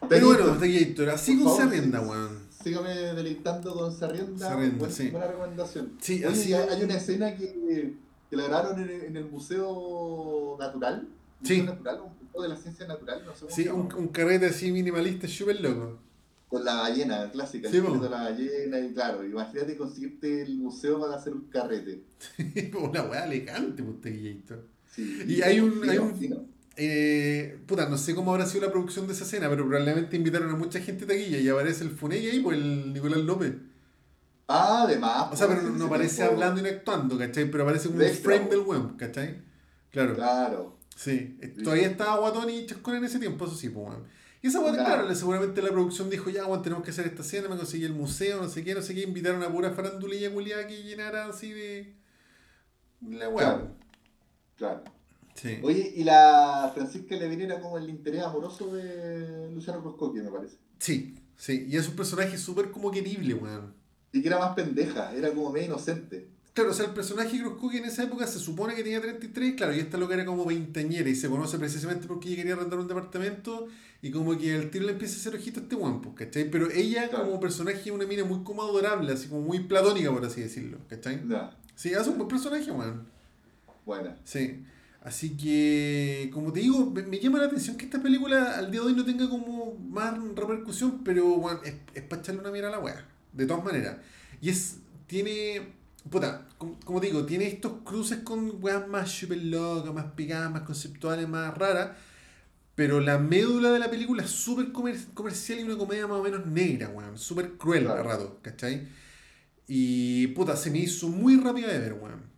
Pero bueno, Taquillator, así con Sarrienda, sí. weón. Sígame deleitando con Sarrienda. Sarrienda, Buen- sí. Buena recomendación. Sí, Oye, así- hay, hay una escena que, que la grabaron en, el- en el Museo Natural. Sí. Museo Natural, un museo de la ciencia natural, no sé Sí, un, un carrete así minimalista, súper loco. Con la ballena clásica, Sí, de la ballena, y claro, imagínate conseguirte el museo para hacer un carrete. Una weá elegante, pues, Taquillator. Sí, Y hay un- hay un- fino. Eh, puta, no sé cómo habrá sido la producción de esa escena, pero probablemente invitaron a mucha gente taquilla y aparece el Funey ahí, pues el Nicolás López. Ah, además. O sea, pues, pero no, aparece hablando y no actuando, ¿cachai? Pero aparece como De un extra, frame po. del weón, ¿cachai? Claro. Claro. Sí. Eh, Todavía estaba Guatón y Chascón en ese tiempo, eso sí, pues weón. Y esa weón, Claro. claro, seguramente la producción dijo, ya, weón, tenemos que hacer esta escena, me conseguí el museo, no sé qué, no sé qué, invitaron a pura farandulilla culiada que llenara así de. La. Claro. Claro. Sí. Oye, y la Francisca Levin era como el interés amoroso de Luciano Cruzcoque, me parece. Sí, sí. Y es un personaje súper como querible, weón. Y que era más pendeja, era como medio inocente. Claro, o sea, el personaje de Cruz en esa época se supone que tenía 33, claro, y esta loca era como veinteañera y se conoce precisamente porque ella quería arrendar un departamento y como que al tiro le empieza a hacer ojito a este guampo, ¿cachai? Pero ella Claro. como personaje es una mina muy como adorable, así como muy platónica, por así decirlo, ¿cachai? Sí, hace un buen personaje, weón. buena. Sí. Así que, como te digo, me, me llama la atención que esta película al día de hoy no tenga como más repercusión, pero bueno, es, es para echarle una mira a la wea, de todas maneras. Y es, tiene, puta, como, como digo, tiene estos cruces con weas más super locas, más picadas, más conceptuales, más raras, pero la médula de la película es súper comer- comercial y una comedia más o menos negra, weón, súper cruel a Claro. rato, ¿cachai? Y, puta, se me hizo muy rápida de ver, weón.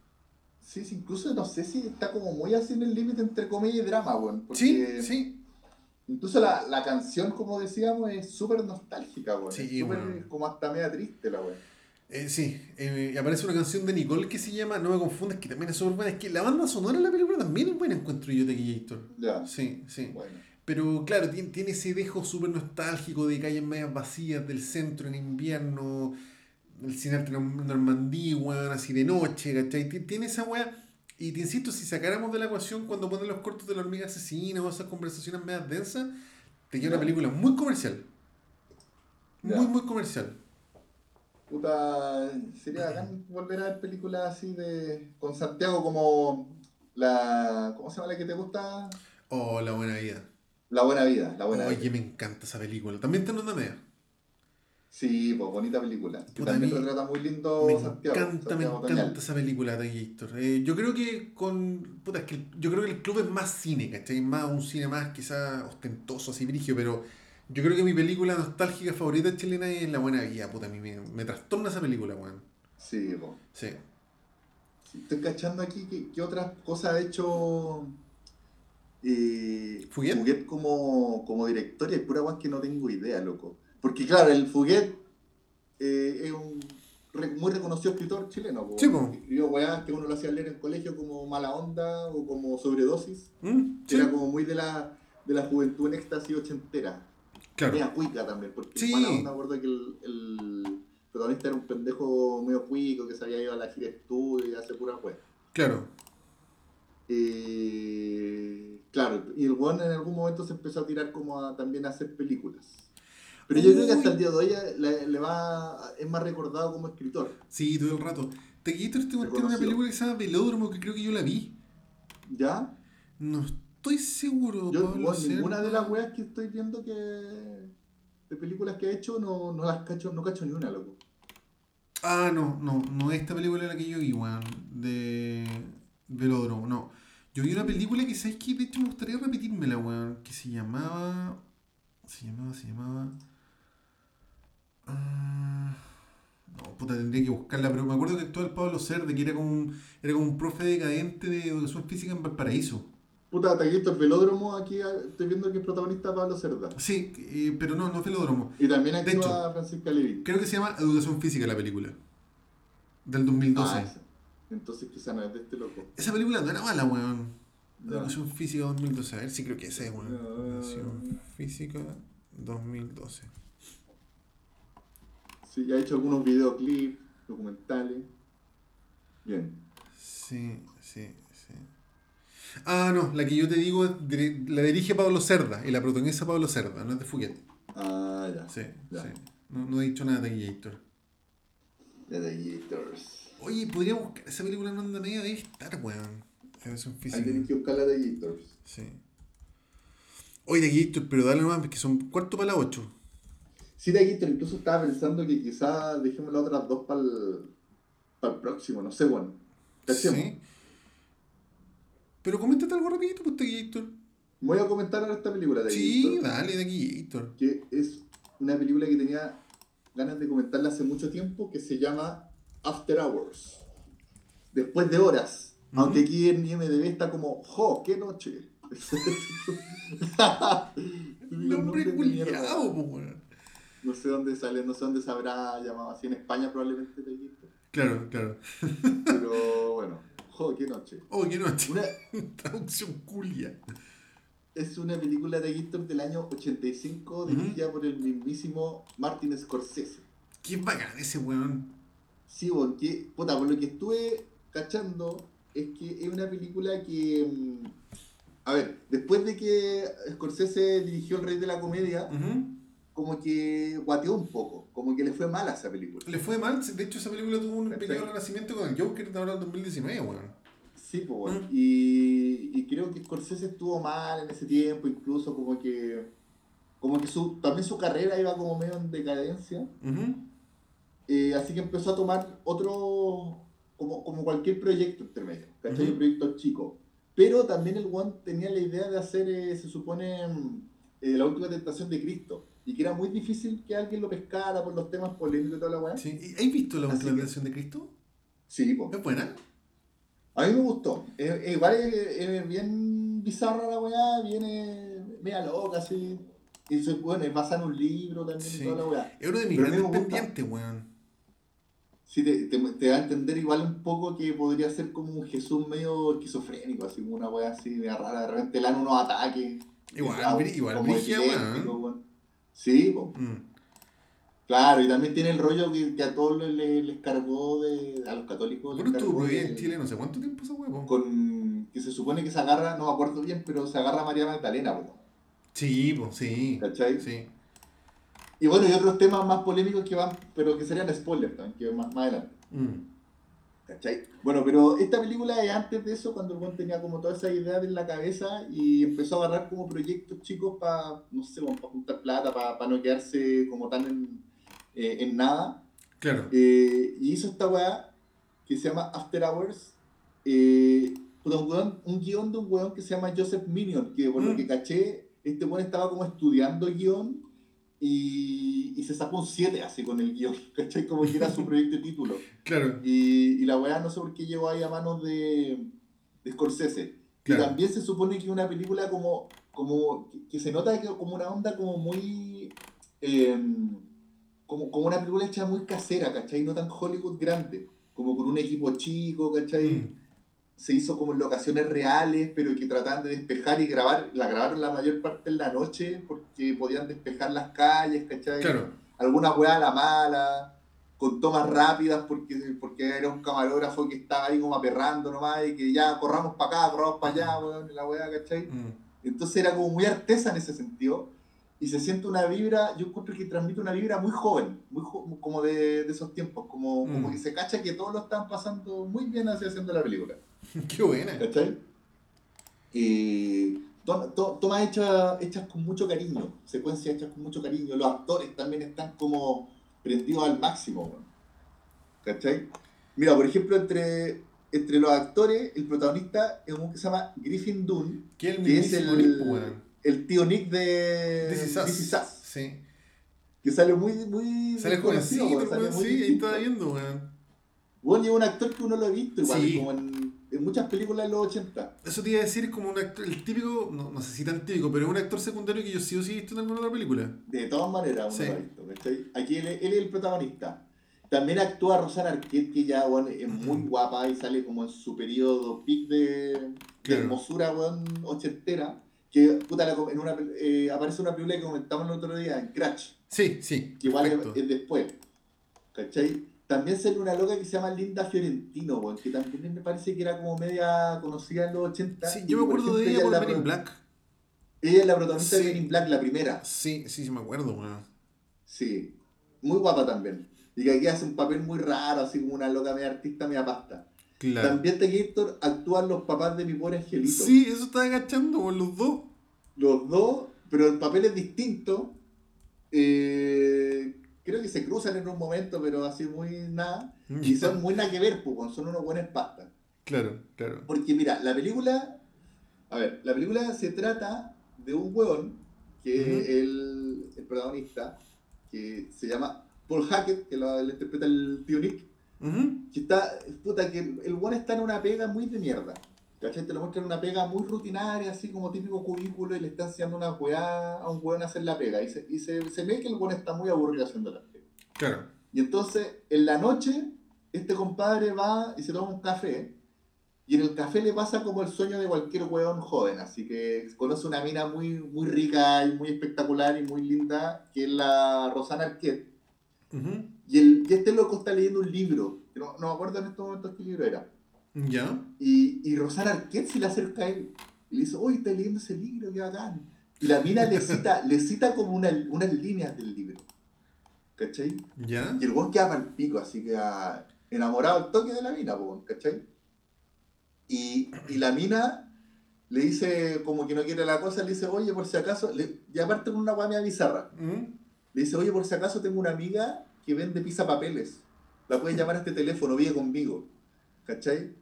Sí, sí, incluso no sé si está como muy así en el límite entre comedia y drama, weón. Sí, sí. incluso la, la canción, como decíamos, es súper nostálgica, weón. Sí, súper como hasta media triste la weón. Eh, sí, eh, aparece una canción de Nicole que se llama No me confundas, que también es súper buena. Es que la banda sonora de la película también es buena, encuentro yo, Tequillator. Ya, Sí, sí. bueno. Pero claro, tiene, tiene ese dejo súper nostálgico de calles medias vacías del centro en invierno, el cine arte en Normandía, weón, así de noche, ¿cachai? Ti- Tiene esa weá. Y te insisto, si sacáramos de la ecuación cuando ponen los cortos de la hormiga asesina o esas conversaciones medias densas, te queda una película muy comercial. Muy, muy comercial. Puta, sería bacán volver a ver películas así de. con Santiago como la. ¿Cómo se llama la que te gusta? Oh, la buena vida. La buena vida, la buena Oye, vida. me encanta esa película. También está en onda media. Sí, pues bonita película. Que Puta, también mí retrata muy lindo Me Santiago. encanta, me encanta esa película de Héctor. Eh, yo creo que con. Puta, es que yo creo que el club es más cine, ¿cachai? Más un cine más quizás ostentoso, así brigio, pero yo creo que mi película nostálgica favorita chilena es La Buena Vida, puta, a mí me, me trastorna esa película, weón. Sí, pues. Sí. Sí, Estoy cachando aquí qué, qué otras cosas ha hecho eh, ¿Fuguet? como, como director y pura guas que no tengo idea, loco. Porque claro, el Fuguet eh, es un re- muy reconocido escritor chileno. po. Sí, po. Escribió weas que uno lo hacía leer en colegio como Mala Onda o como Sobredosis. ¿Mm? Sí, Era como muy de la, de la juventud en éxtasis ochentera. claro. Media cuica también, porque Sí. Mala Onda me acuerdo que el, el protagonista era un pendejo medio cuico que se había ido a la gira estudio y hace pura wea. Claro. Eh, claro, y el weón en algún momento se empezó a tirar como a, también a hacer películas. Pero yo creo que hasta el día de hoy le, le va, es más recordado como escritor. Sí, todo el rato. Te conté una Reconocido. película que se llama Velódromo que creo que yo la vi. ¿Ya? No estoy seguro, Yo, Pablo weón, ninguna de las weas que estoy viendo que de películas que ha hecho no, no las cacho, no cacho ni una, loco. Ah, no, no, no es esta película la que yo vi, weón. De Velódromo, no. Yo vi una película que, ¿sabes qué? De hecho me gustaría repetírmela, weón. Que se llamaba. Se llamaba, se llamaba. Ah, no, puta, tendría que buscarla, pero me acuerdo que actuaba el Pablo Cerde, que era como un, era como un profe decadente de educación física en Valparaíso. Puta, Taquito, el velódromo, aquí ah, estoy viendo que es protagonista Pablo Cerda. Sí, eh, pero no, no es Velódromo. Y también De hecho. actúa Francisca Levy. Creo que se llama Educación Física la película. Del 2012. Ah. Entonces quizá no es de este loco. Esa película no era mala, weón. Educación Física 2012. A ver si creo que esa es, weón. Educación Física 2012. Sí, ha hecho algunos videoclips, documentales. Bien. Sí, sí, sí. Ah, no, la que yo te digo la dirige Pablo Cerda y la protagoniza Pablo Cerda, no es de Fuguete. Ah, ya. Sí, Ya. sí. No, no he dicho nada de Taquillator. De The Gators. Oye, podría buscar esa película en onda media, debe estar, weón. Ahí tenés que buscar la de Gators. Sí. Oye, Taquillator, pero dale nomás, que son cuarto para las ocho. Sí, de Gators, incluso estaba pensando que quizá dejemos las otras dos para el, próximo, no sé, bueno. Sí. Pero coméntate algo rapidito, pues, Taquillator. Voy a comentar ahora esta película de Sí, dale, Taquillator. que es una película que tenía ganas de comentarla hace mucho tiempo, que se llama After Hours. Después de horas. Aunque aquí en IMDB está como, ¡jo, qué noche! Nombre de No sé dónde sale, no sé dónde se habrá llamado así en España probablemente te dijiste. Claro, claro. Pero bueno, jo, qué noche. Oh, qué noche. Una, Traducción culia. es una película de Gator del año 85 Ujú. dirigida por el mismísimo Martin Scorsese. Qué bacán ese weón. Sí, porque, puta, por lo que estuve cachando, es que es una película que. mm, A ver, después de que Scorsese dirigió El Rey de la Comedia. Como que guateó un poco, como que le fue mal a esa película. Le fue mal, de hecho esa película tuvo un ¿Cachai? pequeño renacimiento con el Joker de ahora en 2019, weón. Sí, pues bueno. Mm. Y, y creo que Scorsese estuvo mal en ese tiempo, incluso como que. Como que su, también su carrera iba como medio en decadencia. Ujú. Eh, así que empezó a tomar otro, como, como cualquier proyecto entre medio, ¿cachai? Ujú. Un proyecto chico. Pero también el One tenía la idea de hacer, eh, se supone, mm, eh, la última tentación de Cristo. Y que era muy difícil que alguien lo pescara por los temas polémicos y toda la weá. Sí. ¿Y ¿Has visto la última versión de Cristo? Sí, po. ¿Es buena? A mí me gustó. Eh, eh, igual es, es bien bizarra la weá, viene media loca, así. Y se, bueno, es basada en un libro también Sí. y toda la weá. Es uno de mis grandes pendientes, weón. Sí, te, te, te da a entender igual un poco que podría ser como un Jesús medio esquizofrénico, así como una wea así media rara, de repente le dan unos ataques. Igual, Ah, brí- igual Sí, po. Mm. claro, y también tiene el rollo que, que a todos les, les, cargó de. a los católicos. Bueno, estuvo prohibida en Chile no sé cuánto tiempo esa huevo. Con. que se supone que se agarra, no me acuerdo bien, pero se agarra a María Magdalena, po, Sí, pues sí. ¿cachai? Sí. Y bueno, y otros temas más polémicos que van, pero que serían spoilers también, que más, más adelante. Mm. ¿Cachai? Bueno, pero esta película es antes de eso, cuando el buen tenía como toda esa idea en la cabeza y empezó a agarrar como proyectos chicos para, no sé, para juntar plata, para no quedarse como tan en, eh, en nada. Claro. Eh, y hizo esta weá que se llama After Hours. eh, un, un guion de un weón que se llama Joseph Minion, que por lo Mm. que caché, este weón estaba como estudiando guion y, y se sacó un 7 así con el guion, ¿cachai? Como que era su proyecto de título. Claro. Y, y la weá no sé por qué llegó ahí a manos de, de Scorsese. Claro. Y también se supone que una película como, como que, que se nota que como una onda como muy eh, como, como una película hecha muy casera, ¿cachai? No tan Hollywood grande, como con un equipo chico, ¿cachai? Mm. Se hizo como en locaciones reales, pero que trataban de despejar y grabar, la grabaron la mayor parte en la noche porque podían despejar las calles, ¿cachai? Claro. Alguna weá a la mala, con tomas rápidas porque, porque era un camarógrafo que estaba ahí como aperrando nomás y que ya corramos para acá, corramos para allá, weón, la weá, ¿cachai? Mm. Entonces era como muy artesa en ese sentido. Y se siente una vibra, yo encuentro que transmite una vibra muy joven, muy jo- como de, de esos tiempos, como, como Mm. que se cacha que todos lo están pasando muy bien así haciendo la película. Qué buena. ¿Cachai? To- to- tomas hechas, hechas con mucho cariño, secuencias hechas con mucho cariño. Los actores también están como prendidos al máximo. weón. ¿Cachai? Mira, por ejemplo, entre, entre los actores, el protagonista es un que se llama Griffin Dunn, Que es el, Nick, el tío Nick de This is Us. This Is Us, Sí. que sale muy, muy Sale jovencito, muy sí, ahí estaba viendo, weón. Bueno, y es un actor que uno lo ha visto igual, Sí. como en, en muchas películas de los 80. Eso te iba a decir, es como un actor, el típico, no, no sé si tan típico, pero es un actor secundario que yo sí o sí he visto en alguna otra película. De todas maneras, uno Sí. lo ha visto. Aquí él, él es el protagonista. También actúa Rosana Arquette, que ya weón, es muy guapa y sale como en su periodo peak de, de hermosura weón, ochentera. Que puta, la en una, eh, aparece una película que comentamos el otro día, en Crash, Sí, sí. que igual es, es después. ¿Cachai? También sale una loca que se llama Linda Fiorentino, weón, que también me parece que era como media conocida en los 80. Sí, yo me acuerdo de ella por Men in Black. Ella es la protagonista Sí. de Men in Black, la primera. Sí, sí, sí me acuerdo, weón. Sí, muy guapa también. Y que aquí hace un papel muy raro, así como una loca media artista, media pasta. Claro. También de Gator actúan los papás de mi pobre angelito. Sí, eso estaba agachando, weón, los dos. Los dos, pero el papel es distinto. Eh, creo que se cruzan en un momento, pero así muy nada. Y son muy nada que ver, pues, son unos buenos pastas. Claro, claro. Porque mira, la película. A ver, la película se trata de un hueón que es el, el protagonista, que se llama Paul Hackett, que lo, lo interpreta el tío Nick, que está. Puta, que el hueón está en una pega muy de mierda. ¿Cachai? Te lo muestran una pega muy rutinaria, así como típico cubículo, y le están haciendo una weá a un hueón a hacer la pega. Y se, y se, se ve que el hueón está muy aburrido haciendo la pega. Claro. Y entonces, en la noche, este compadre va y se toma un café. Y en el café le pasa como el sueño de cualquier hueón joven. Así que conoce una mina muy, muy rica y muy espectacular y muy linda, que es la Rosana Arquette. Ujú. Y, el, y este loco está leyendo un libro. No, no me acuerdo en estos momentos qué libro era. Ya. Y, y Rosana Arquette se le acerca a él. Y le dice, oye, estás leyendo ese libro, qué bacán. Y la mina le cita, le cita como una- unas líneas del libro. ¿Cachai? Ya. Y el weón queda para el pico, así que ah, enamorado al toque de la mina, ¿cachai? Y, y la mina le dice, como que no quiere la cosa, le dice, oye, por si acaso, le- y aparte con una guamia bizarra, Ujú. le dice, oye, por si acaso tengo una amiga que vende pizza papeles, la puedes llamar a este teléfono, vive conmigo, ¿cachai?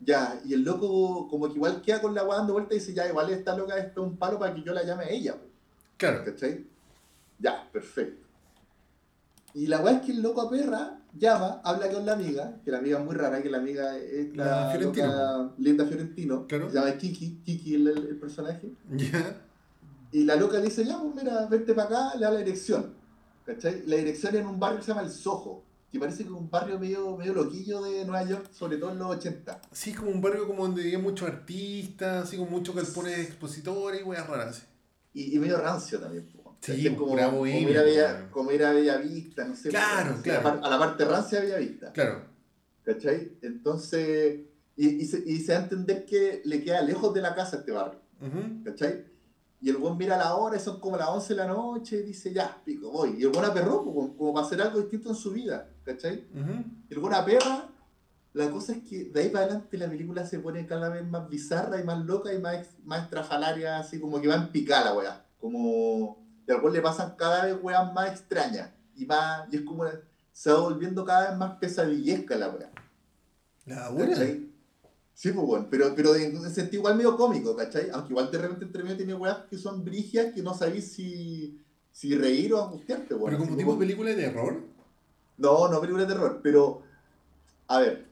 Ya, y el loco como que igual queda con la guada dando vuelta y dice, ya, igual esta loca esto es un palo para que yo la llame a ella. Claro. ¿Cachai? Ya, perfecto. Y la weá es que el loco a perra llama, habla con la amiga, que la amiga es muy rara, que la amiga es La la, Fiorentino. loca Linda Fiorentino, Claro. se llama Kiki, Kiki el, el personaje, Ya. y la loca le dice, ya, pues mira, vente para acá, le da la dirección. ¿Cachai? La dirección es en un barrio que se llama El Soho, que parece que es un barrio medio, medio loquillo de Nueva York, sobre todo en los 80. Sí, como un barrio como donde vivían muchos artistas, así con muchos galpones expositores y weas raras. Y, y medio rancio también. po. Sí, como, pura como, ir a Bella, como ir a Bellavista, no sé. Claro, claro. A, la parte rancia de Bellavista. Claro. ¿Cachai? Entonces, y, y se, y se da a entender que le queda lejos de la casa este barrio, Ujú. ¿cachai? Y el buen mira la hora, y son como las 11 de la noche, y dice, ya, pico, voy. Y el buen aperró, como, como para hacer algo distinto en su vida, ¿cachai? Ujú. Y el buen aperra, la cosa es que de ahí para adelante la película se pone cada vez más bizarra y más loca y más, más estrafalaria, así como que va en picada la weá. Como, y al cual le pasan cada vez weas más extrañas, y más, y es como, se va volviendo cada vez más pesadillesca la weá. La buena. Sí, pues bueno, pero, pero en un sentido igual medio cómico, ¿cachai? Aunque igual de repente entre medio tiene weas que son brigias que no sabéis si, si reír o angustiarte, weón. Pero como tipo película de terror. No, no película de terror, pero a ver,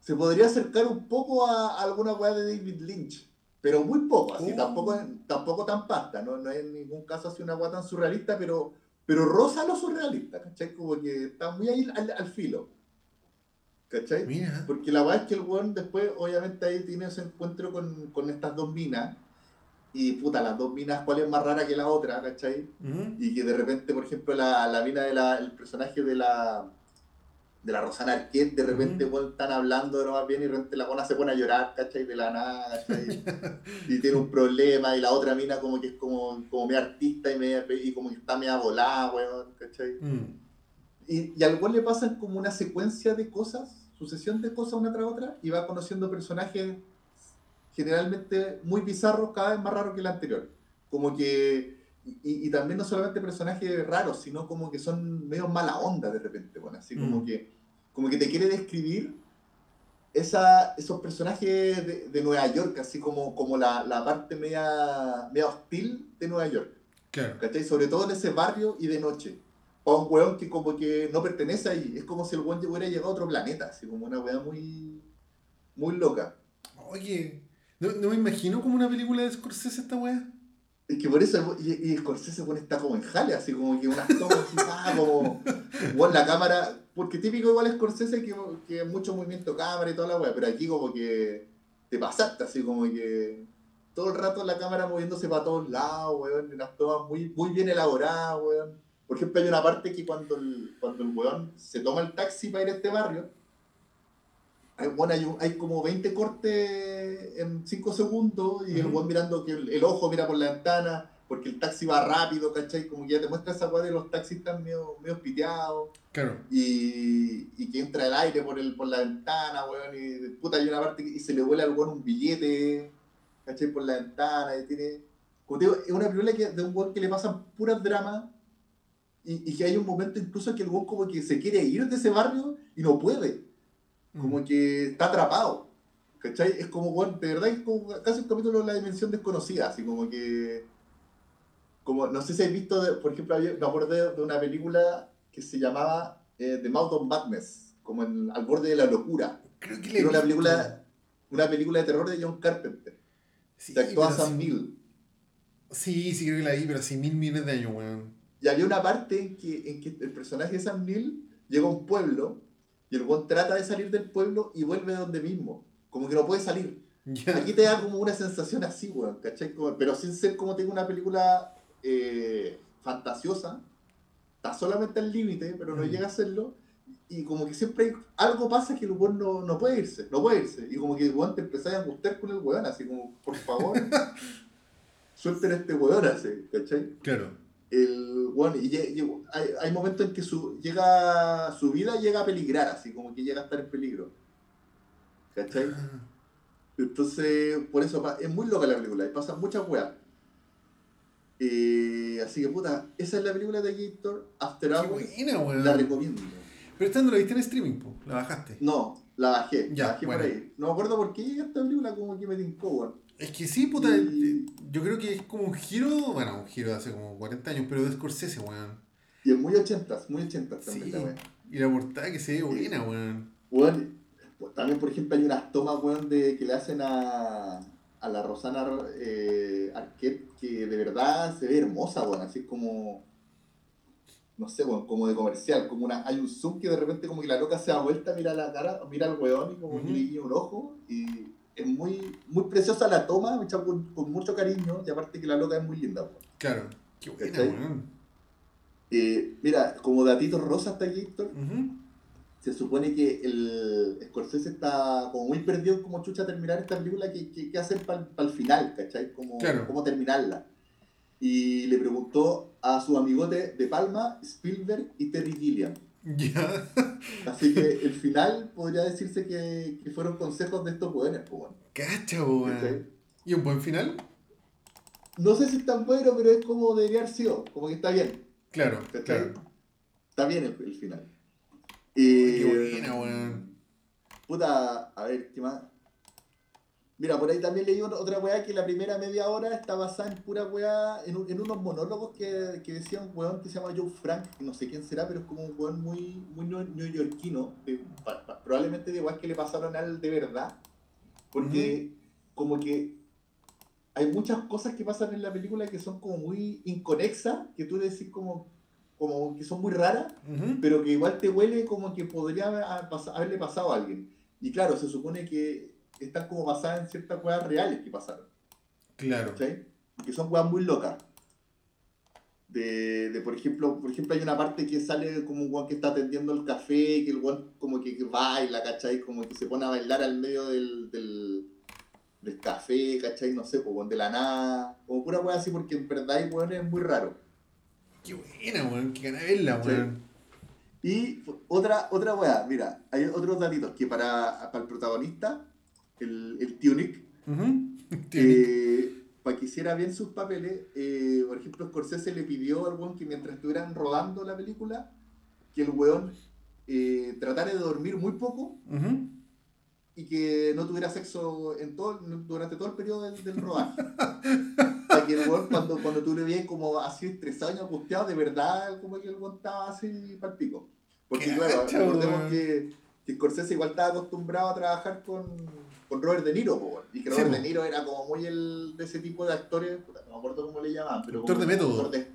se podría acercar un poco a, a alguna wea de David Lynch, pero muy poco, así, Oh. tampoco, tampoco tan pasta, ¿no? no es en ningún caso así una wea tan surrealista, pero pero rosa lo surrealista, ¿cachai? Como que está muy ahí al, al filo. ¿Cachai? Mira. Porque la verdad es que el weón después, obviamente, ahí tiene ese encuentro con, con estas dos minas. Y puta, las dos minas, ¿cuál es más rara que la otra, ¿cachai? Y que de repente, por ejemplo, la, la mina del el personaje de la de la Rosana Arquette, de repente weón, están hablando de más bien y de repente la buena se pone a llorar, ¿cachai? De la nada, ¿cachai? y tiene un problema, y la otra mina como que es como, como media artista y, media, y como que está media volada, weón, ¿cachai? Mm. Y, y al cual le pasan como una secuencia de cosas, sucesión de cosas una tras otra, y va conociendo personajes generalmente muy bizarros, cada vez más raros que el anterior. Como que, y, y también no solamente personajes raros, sino como que son medio mala onda de repente, bueno, así como Mm. que, como que te quiere describir esa, esos personajes de, de Nueva York, así como, como la, la parte media, media hostil de Nueva York. Claro. ¿cachai? Sobre todo en ese barrio y de noche. O un weón que como que no pertenece ahí. Es como si el weón hubiera llegado a otro planeta, así como una weá muy, muy loca. Oye, no, no me imagino como una película de Scorsese esta weá. Es que por eso, y, y Scorsese pone está como en jale, así como que unas tomas así, ah, como, weón, la cámara, porque típico igual Scorsese que, que mucho movimiento cámara y toda la weá, pero aquí como que te pasaste, así como que todo el rato la cámara moviéndose para todos lados, weón, unas tomas muy, muy bien elaboradas, weón. Por ejemplo, hay una parte que cuando el, cuando el weón se toma el taxi para ir a este barrio, hay, bueno, hay, un- hay como 20 cortes en 5 segundos y el Ujú. weón mirando que el, el ojo mira por la ventana, porque el taxi va rápido, ¿cachai? Como que ya te muestra esa weá de los taxis están medio, medio piteados Claro. y, y que entra el aire por, el, por la ventana, weón, y puta, hay una parte que y se le vuela al weón un billete, ¿cachai? Por la ventana, y tiene... Como te digo, es una película que, de un weón que le pasan puras dramas y, y que hay un momento incluso que el weón como que se quiere ir de ese barrio y no puede, como Mm. que está atrapado, ¿cachai? Es como, weón, de verdad es como casi un capítulo de la dimensión desconocida, así como que... Como, no sé si habéis visto, de- por ejemplo, me acordé de una película que se llamaba eh, The Mouth of Madness, como en, al borde de la locura. Creo que Era una película, una película de terror de John Carpenter. Sí, pero Sam sí- Neill. Sí, sí creo que la vi, pero hace mil millones de años, weón. Y había una parte en que, en que el personaje de Sam Neill llega a un pueblo y el buen trata de salir del pueblo y vuelve de donde mismo. Como que no puede salir. Aquí te da como una sensación así, weón, ¿cachai? Como- pero sin ser como te digo una película eh, fantasiosa. Está solamente al límite, pero no Mm. llega a serlo. Y como que siempre hay- algo pasa que el weón no, no puede irse, no puede irse. Y como que el weón te empezás a angustiar con el weón, así como, por favor, suelten a este weón así, ¿cachai? Claro. El bueno, y hay, hay momentos en que su, llega su vida llega a peligrar, así como que llega a estar en peligro. ¿Cachai? Ah, Entonces, por eso es muy loca la película y pasan muchas weas. Eh, así que puta, esa es la película de Gator After Qué Hours. buena, weón. La recomiendo. Pero esta no la viste en streaming, po. La bajaste. No, la bajé, Ya, la bajé bueno. por ahí. No me acuerdo por qué esta película como que me tincó, weón. Es que sí, puta. Y- eh, Yo creo que es como un giro. Bueno, un giro de hace como 40 años, pero de Scorsese, weón. Y es muy ochentas, muy ochentas también Sí. la wea. Y la portada que se ve buena, weón. Weón, pues, también, por ejemplo, hay unas tomas, weón, de, que le hacen a, a la Rosana eh, Arquette que de verdad se ve hermosa, weón, así como, no sé, weón, como de comercial, como una, hay un zoom que de repente como que la loca se da vuelta, mira la cara, mira al weón y como Ujú. que le guiña un ojo y es muy, muy preciosa la toma, hecha con, con mucho cariño y aparte que la loca es muy linda. Claro. Qué buena. Eh, mira, como datito rosa hasta aquí, Héctor, Ujú. se supone que el Scorsese está como muy perdido en cómo chucha terminar esta película, que, que, que hacer para el final, ¿cachai? Como, Claro. Cómo terminarla. Y le preguntó a su amigote de Palma, Spielberg y Terry Gilliam. Ya. Así que el final podría decirse que, que fueron consejos de estos jóvenes. Pues, bueno, Cacha, weón. ¿cachai? ¿Y un buen final? No sé si es tan bueno, pero es como debería haber sido, como que está bien. Claro, ¿cachai? claro. Está bien el, el final. Qué Eh, buena, weón. Puta, a ver, ¿qué más? Mira, por ahí también leí otra- weá que la primera media hora está basada en pura weá, en, un- en unos monólogos que, que decía un weón que se llama Joe Frank, no sé quién será, pero es como un weón muy, muy neo- neoyorquino, de- pa- pa- probablemente de weas que le pasaron a él de verdad, porque como que hay muchas cosas que pasan en la película que son como muy inconexas, que tú decís como, como que son muy raras, pero que igual te huele como que podría haberle pasado a alguien. Y claro, se supone que están como basadas en ciertas cosas reales que pasaron. Claro. ¿cachai? Que son weas muy locas. De, de, por ejemplo, por ejemplo, hay una parte que sale como un weón que está atendiendo el café, que el weón como que, que baila, ¿cachai? Como que se pone a bailar al medio del, del, del café, ¿cachai? No sé, pues, weón, de la nada. Como pura wea así, porque en verdad el weón es muy raro. Qué buena, weón. Qué ganas de verla, weón. Y otra, otra weá, mira, hay otros datitos que para, para el protagonista, el, el Tunic, eh, para que hiciera bien sus papeles, eh, por ejemplo, Scorsese le pidió al weón que mientras estuvieran rodando la película, que el weón eh, tratara de dormir muy poco Ujú. y que no tuviera sexo en todo, durante todo el periodo del, del rodaje. para que el weón, cuando, cuando tú le veías como así estresado y angustiado, de verdad, como que el weón estaba así para el pico. Porque Qué claro, recordemos que, que Scorsese igual estaba acostumbrado a trabajar con, con Robert De Niro, po, y que Sí, Robert po. De Niro era como muy el de ese tipo de actores, no me acuerdo cómo le llamaban, pero Actor de método. actor de,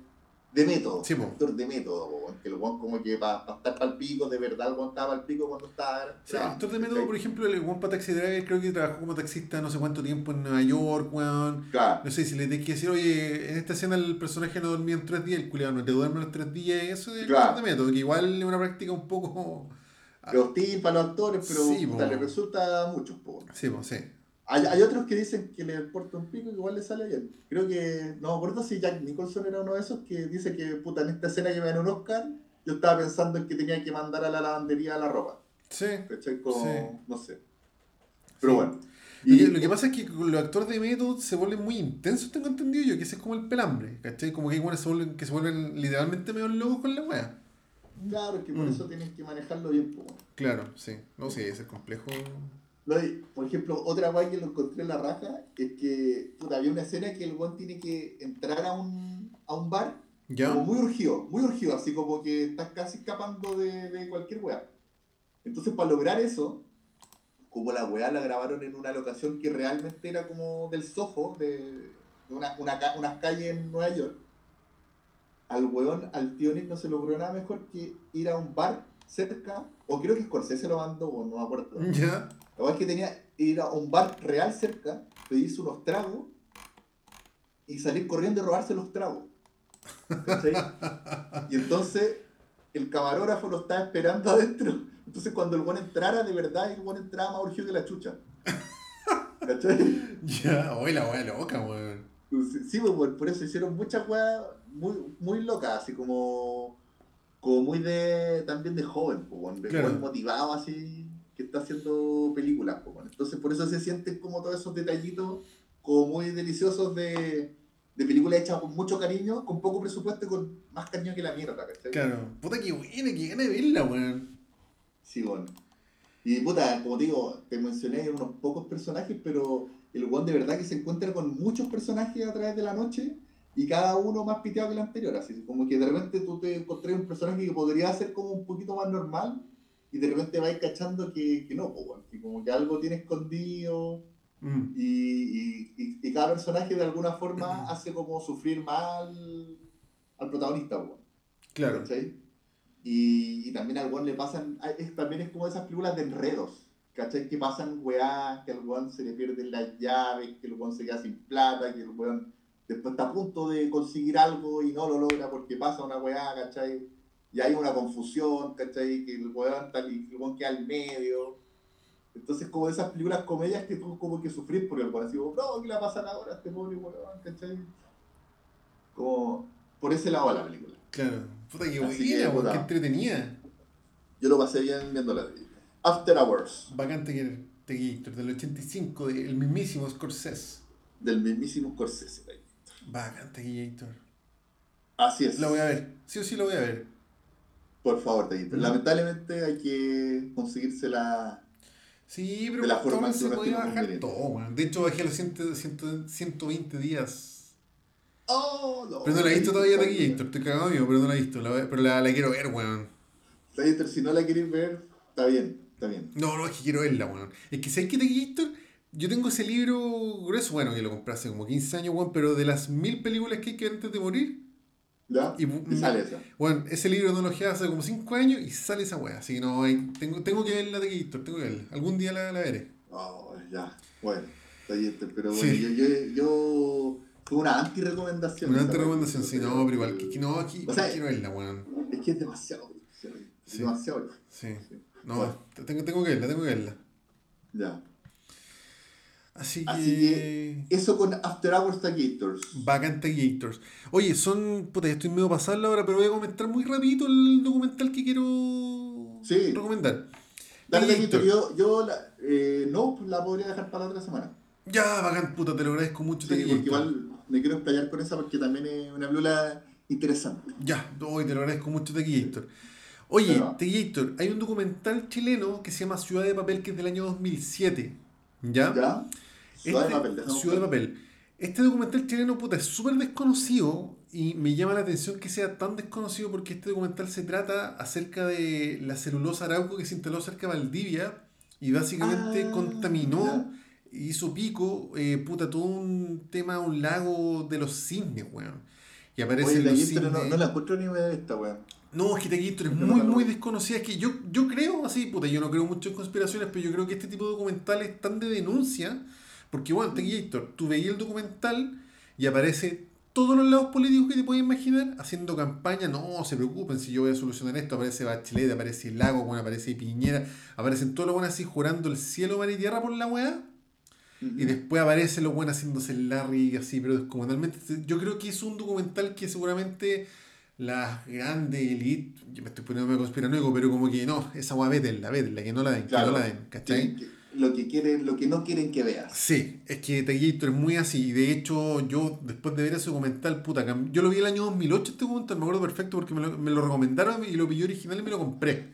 de método. Sí. Actor de método, po, que el weón como que para estar para el pico, de verdad el weón estaba para el pico cuando estaba... O sea, actor de método, por ejemplo, el Juan para Taxi Driver creo que trabajó como taxista no sé cuánto tiempo en Nueva York, weón. Claro. No sé si le tenés que decir, oye, en esta escena el personaje no dormía en tres días, el culiado no te duerme los tres días, eso es Claro. actor de método, que igual es una práctica un poco. Los actores, pero Sí, puta, le resulta a muchos. po. Sí, sí. Hay, hay otros que dicen que le importa un pico y igual le sale bien. Creo que, no me acuerdo si Jack Nicholson era uno de esos que dice que, puta, en esta escena que me dan un Oscar, yo estaba pensando en que tenía que mandar a la lavandería la ropa. Sí. Como, Sí. no sé. Pero Sí. bueno. Y lo que pasa es que los actores de método se vuelven muy intensos, tengo entendido yo, que ese es como el pelambre, ¿cachai? Como que hay buenos se vuelven, que se vuelven literalmente medio locos con la wea. Claro, que por Mm. eso tienes que manejarlo bien. po. Claro, sí. No sé, ese es complejo. Por ejemplo, otra guay que lo encontré en la raja es que puta, había una escena que el guan tiene que entrar a un, a un bar ¿Ya? como muy urgido, muy urgido, así como que estás casi escapando de, de cualquier weá. Entonces, para lograr eso, como la weá la grabaron en una locación que realmente era como del Soho, de, de una, unas calles en Nueva York, al weón, al tío Nick no se logró nada mejor que ir a un bar cerca, o creo que Scorsese lo mandó, o no me acuerdo. ¿Ya? La verdad es que tenía ir a un bar real cerca, pedirse unos tragos y salir corriendo y robarse los tragos. ¿Cachai? y entonces el camarógrafo lo estaba esperando adentro. Entonces cuando el buen entrara, de verdad, el buen entraba más urgido que la chucha. ¿Cachai? Ya, oye, la wea loca, weón. Sí, sí, pues, por, por eso hicieron muchas weas muy, muy locas, así como, como muy de también de joven, weón, de Claro. joven motivado así, que está haciendo películas, weón. Entonces por eso se sienten como todos esos detallitos como muy deliciosos de, de películas hechas con mucho cariño, con poco presupuesto y con más cariño que la mierda, ¿cachai? Claro. Puta que buena, que gana de verla, weón. Sí, bueno. Y puta, como te digo, te mencioné unos pocos personajes, pero el one de verdad que se encuentra con muchos personajes a través de la noche y cada uno más piteado que el anterior. Así como que de repente tú te encontrás un personaje que podría ser como un poquito más normal y de repente vas cachando que, que no, pues, que como que algo tiene escondido Mm. y, y, cada personaje de alguna forma hace como sufrir mal al protagonista, weón. Claro. ¿cachai? Y, y también al weón le pasan, ah, es, también es como esas películas de enredos, ¿cachai? Que pasan weá, que al weón se le pierden las llaves, que el weón se queda sin plata, que el weón está a punto de conseguir algo y no lo logra porque pasa una weá, ¿cachai? Y hay una confusión, ¿cachai? Que el weón, queda al medio. Entonces, como esas películas comedias que tú como que sufrís por el weón, así como, no, ¿qué le va a pasar ahora a este pobre weón, ¿cachai? Como, por ese lado la película. Claro. Puta que buena, puta. Qué entretenida. Yo lo pasé bien viendo la película. After Hours, Bacante que te del 85, del mismísimo Scorsese. del mismísimo Scorsese. Bacante Gator. Así es. La voy a ver. Sí o sí la voy a ver. Por favor. Mm. Lamentablemente hay que conseguírsela. Sí, pero De la forma que se estima bajar todo, weón. De hecho, bajé los 100, 100, 120 días. ¡Oh! No, Pero no la he visto todavía, Taguito. Gator. Estoy cagado amigo, pero no la he visto. La pero la, la quiero ver, weón. Taguito, si no la queréis ver, está bien, está bien. No, no, es que quiero verla, weón. Es que, ¿sabes qué, Gator? Yo tengo ese libro grueso, bueno, que lo compré hace como 15 años, weón, pero de las mil películas que hay que ver antes de morir, ¿Ya? Y, Y, sale esa. Bueno, ese libro no lo dejé hace como 5 años y sale esa wea. Así que no, hay- tengo, tengo que verla de Gator, tengo que verla. Algún día la, la veré. Oh, ya. Bueno, está pero bueno, Sí. yo, yo, yo. Fue una anti-recomendación. Una esa, recomendación, porque- sí, no, pero igual, que, no, aquí O sea, quiero verla, weón. Es que es demasiado. Es Sí. demasiado. Sí. Sí. No, Bueno. tengo, tengo que verla, tengo que verla. Ya. Así que. Así que- Eso con After Hours Tagators. Vacante Gators. Oye, son. Puta, ya estoy medio pasado la hora, pero voy a comentar muy rapidito el documental que quiero Sí. recomendar. Dale. Taquillator. Yo, yo la, eh, no, la podría dejar para la otra semana. Ya, bacán, puta, te lo agradezco mucho. Sí, porque igual me quiero explayar con esa porque también es una blula interesante. Ya, hoy te lo agradezco mucho, Taquillator. Oye, Pero- Taquillator, hay un documental chileno que se llama Ciudad de Papel, que es del año 2007. ¿Ya? ¿Ya? Ciudad Este- de papel, déjame Ciudad de. Papel. Este documental chileno, puta, es súper desconocido y me llama la atención que sea tan desconocido porque este documental se trata acerca de la celulosa arauco que se instaló cerca de Valdivia y básicamente Ah, contaminó, hizo pico, eh, puta, todo un tema, un lago de los cisnes, weón. Y Oye, aparecen los Taquillator no, cisnes. no la encuentro ni de esta, weón. No, es que Taquillator es muy, muy desconocida. Es que yo, yo creo, así, puta, yo no creo mucho en conspiraciones, pero yo creo que este tipo de documentales están de denuncia. Porque, bueno, Taquillator, tú veías el documental y aparece todos los lados políticos que te puedes imaginar haciendo campaña. No, se preocupen si yo voy a solucionar esto. Aparece Bachelet, aparece Lago, bueno, aparece Piñera, aparecen todos los buenos así jurando el cielo, mar y tierra por la weá. Y después aparece lo bueno haciéndose el Larry así, pero descomunalmente. Yo creo que es un documental que seguramente las grandes elites, yo me estoy poniendo medio conspiranoico, pero como que no, esa weá vétenla, vétenla, que no la den, que no la den, ¿cachai? Que- Lo que quieren, lo que no quieren que veas. Sí, es que Taquillator es muy así. Y de hecho, yo después de ver ese documental, puta, yo lo vi el año 2008 este documental, me acuerdo perfecto porque me lo, me lo recomendaron y lo pillé original y me lo compré.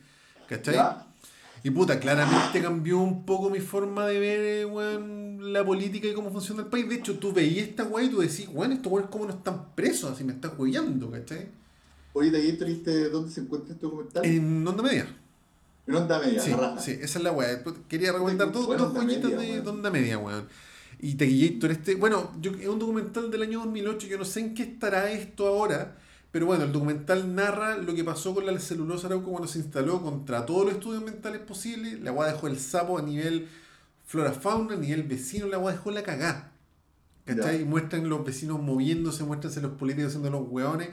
¿Cachai? ¿Ya? Y puta, claramente cambió un poco mi forma de ver eh, weón, la política y cómo funciona el país. De hecho, tú veías esta weá y tú decís, weón, estos weones cómo no están presos, así me estás huellando, ¿cachai? Oye, Taquillator, ¿viste dónde se encuentra este documental? En onda media. En onda media, Sí, la sí, esa es la weá. Quería recomendar dos, dos joyitas de. Onda Media, weón. Y Taquillator, este, bueno, yo, es un documental del año 2008, yo no sé en qué estará esto ahora, pero bueno, el documental narra lo que pasó con la celulosa Arauco cuando se instaló contra todos los estudios mentales posibles. La weá dejó el sapo a nivel flora-fauna, a nivel vecino, la weá dejó la cagá. ¿Cachai? Ya. Y muestran los vecinos moviéndose, muestran los políticos haciendo los weones.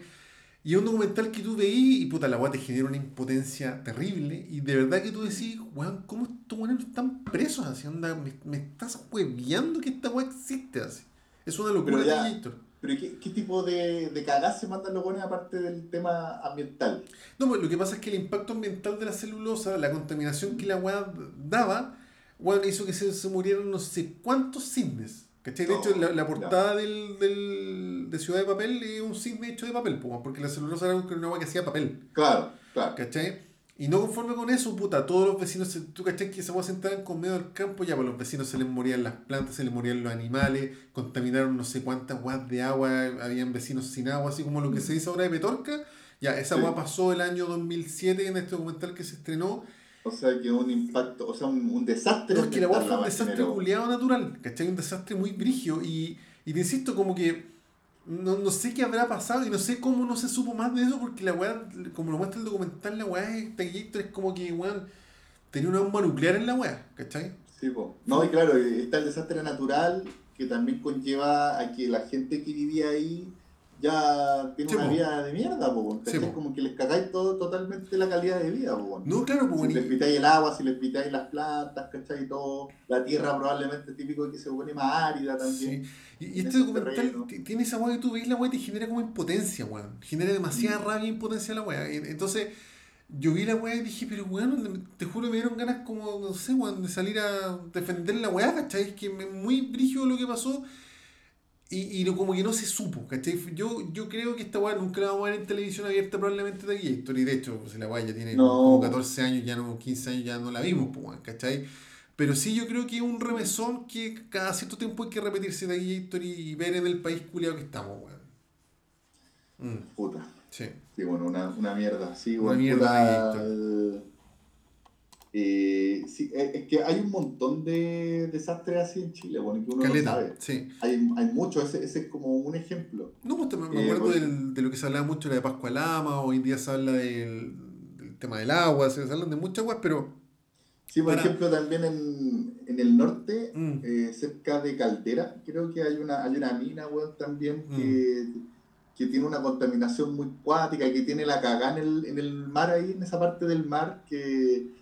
Y es un documental que tú veís y puta, la weá te genera una impotencia terrible. Y de verdad que tú decís, weón, ¿cómo estos weones están presos así? Onda, me, me estás hueveando que esta weá existe así. Es una locura, Pero ya-. Pero ¿qué, qué tipo de, de se mandan los buenos aparte del tema ambiental? No, pues lo que pasa es que el impacto ambiental de la celulosa, la contaminación que la weá daba, weón, hizo que se, se murieran no sé cuántos cisnes. ¿Cachai? De No, hecho, la, la portada del, del- de Ciudad de Papel es un cisne hecho de papel, porque la celulosa era una weá que hacía papel. Claro, claro. ¿Cachai? Y no conforme con eso, puta, todos los vecinos, tú cachai que se se entraran con medio del campo, ya, pues los vecinos se les morían las plantas, se les morían los animales, contaminaron no sé cuántas guas de agua, habían vecinos sin agua, así como lo que se dice ahora de Petorca. Ya, esa Sí. agua pasó el año 2007 en este documental que se estrenó. O sea que un impacto, o sea, un, un desastre. No, es que la fue un desastre culiado natural, ¿cachai? Un desastre muy brigio. Y, y te insisto, como que no, no sé qué habrá pasado y no sé cómo no se supo más de eso, porque la weá, como lo muestra el documental, la weá es, es como que, weón, tenía una bomba nuclear en la weá, ¿cachai? Sí, po. No, y claro, está el desastre natural que también conlleva a que la gente que vivía ahí ya tiene Sí, una po. vida de mierda, po. Sí, po. como que les cagáis todo, totalmente la calidad de vida, po. No, claro, pues, Si les pitáis el agua, si les pitáis las plantas, ¿cachai? Todo, la tierra probablemente es típico que se pone más árida también. Sí. Y, este documental tiene esa weá que tú ves la weá y te genera como impotencia, weón. Genera demasiada rabia e impotencia la weá. Entonces, yo vi la weá y dije, pero weón, te juro me dieron ganas como, no sé, weón, de salir a defender la weá, ¿cachai? Es que me- muy brígido lo que pasó. Y, y no- como que no se supo, ¿cachai? Yo, yo creo que esta weá nunca la vamos a ver en televisión abierta probablemente de Gator. Y de hecho, pues, la weá ya tiene No. como 14 años, ya no 15 años, ya no la vimos, pues, weón, ¿cachai? Pero sí yo creo que es un remesón que cada cierto tiempo hay que repetirse de Gator y ver en el país culiado que estamos, weón. Mm, Puta. sí. Sí, bueno, una, una mierda. Sí, Una mierda puta, Eh, sí, eh, es que hay un montón de desastres así en Chile, bueno, que uno Caleta, no sabe. sí. Hay, hay muchos, ese, ese es como un ejemplo. No, pues, me me Eh, acuerdo del- de lo que se hablaba mucho de la Pascua Lama, hoy en día se habla del, del tema del agua, se, hablan de muchas aguas, pero... Sí, por Para- ejemplo, también en, en el norte, Mm. eh, cerca de Caldera, creo que hay una, hay una mina, weón, también que, Mm. que tiene una contaminación muy cuática que tiene la cagada en el, en el mar ahí, en esa parte del mar, que...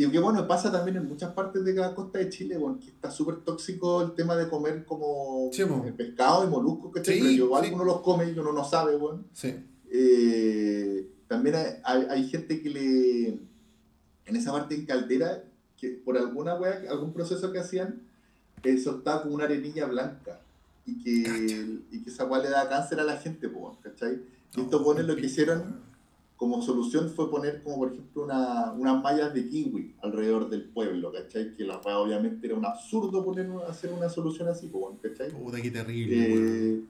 Y que bueno, pasa también en muchas partes de la costa de Chile, weón, que está súper tóxico el tema de comer como Sí, mo. eh, pescado y moluscos, que Sí, Pero igual sí. uno los come y uno no sabe, weón. Sí. Eh, también hay, hay- hay gente que le. En esa parte en caldera, que por alguna wea, algún proceso que hacían, eh, soltaba como una arenilla blanca. Y que, y que esa wea le da cáncer a la gente, po, ¿cachai? Y estos buenos lo que hicieron como solución fue poner como por ejemplo una, unas mallas de kiwi alrededor del pueblo, ¿cachai? Que la obviamente era un absurdo poner hacer una solución así, ¿cachai? Puta, qué terrible. Eh,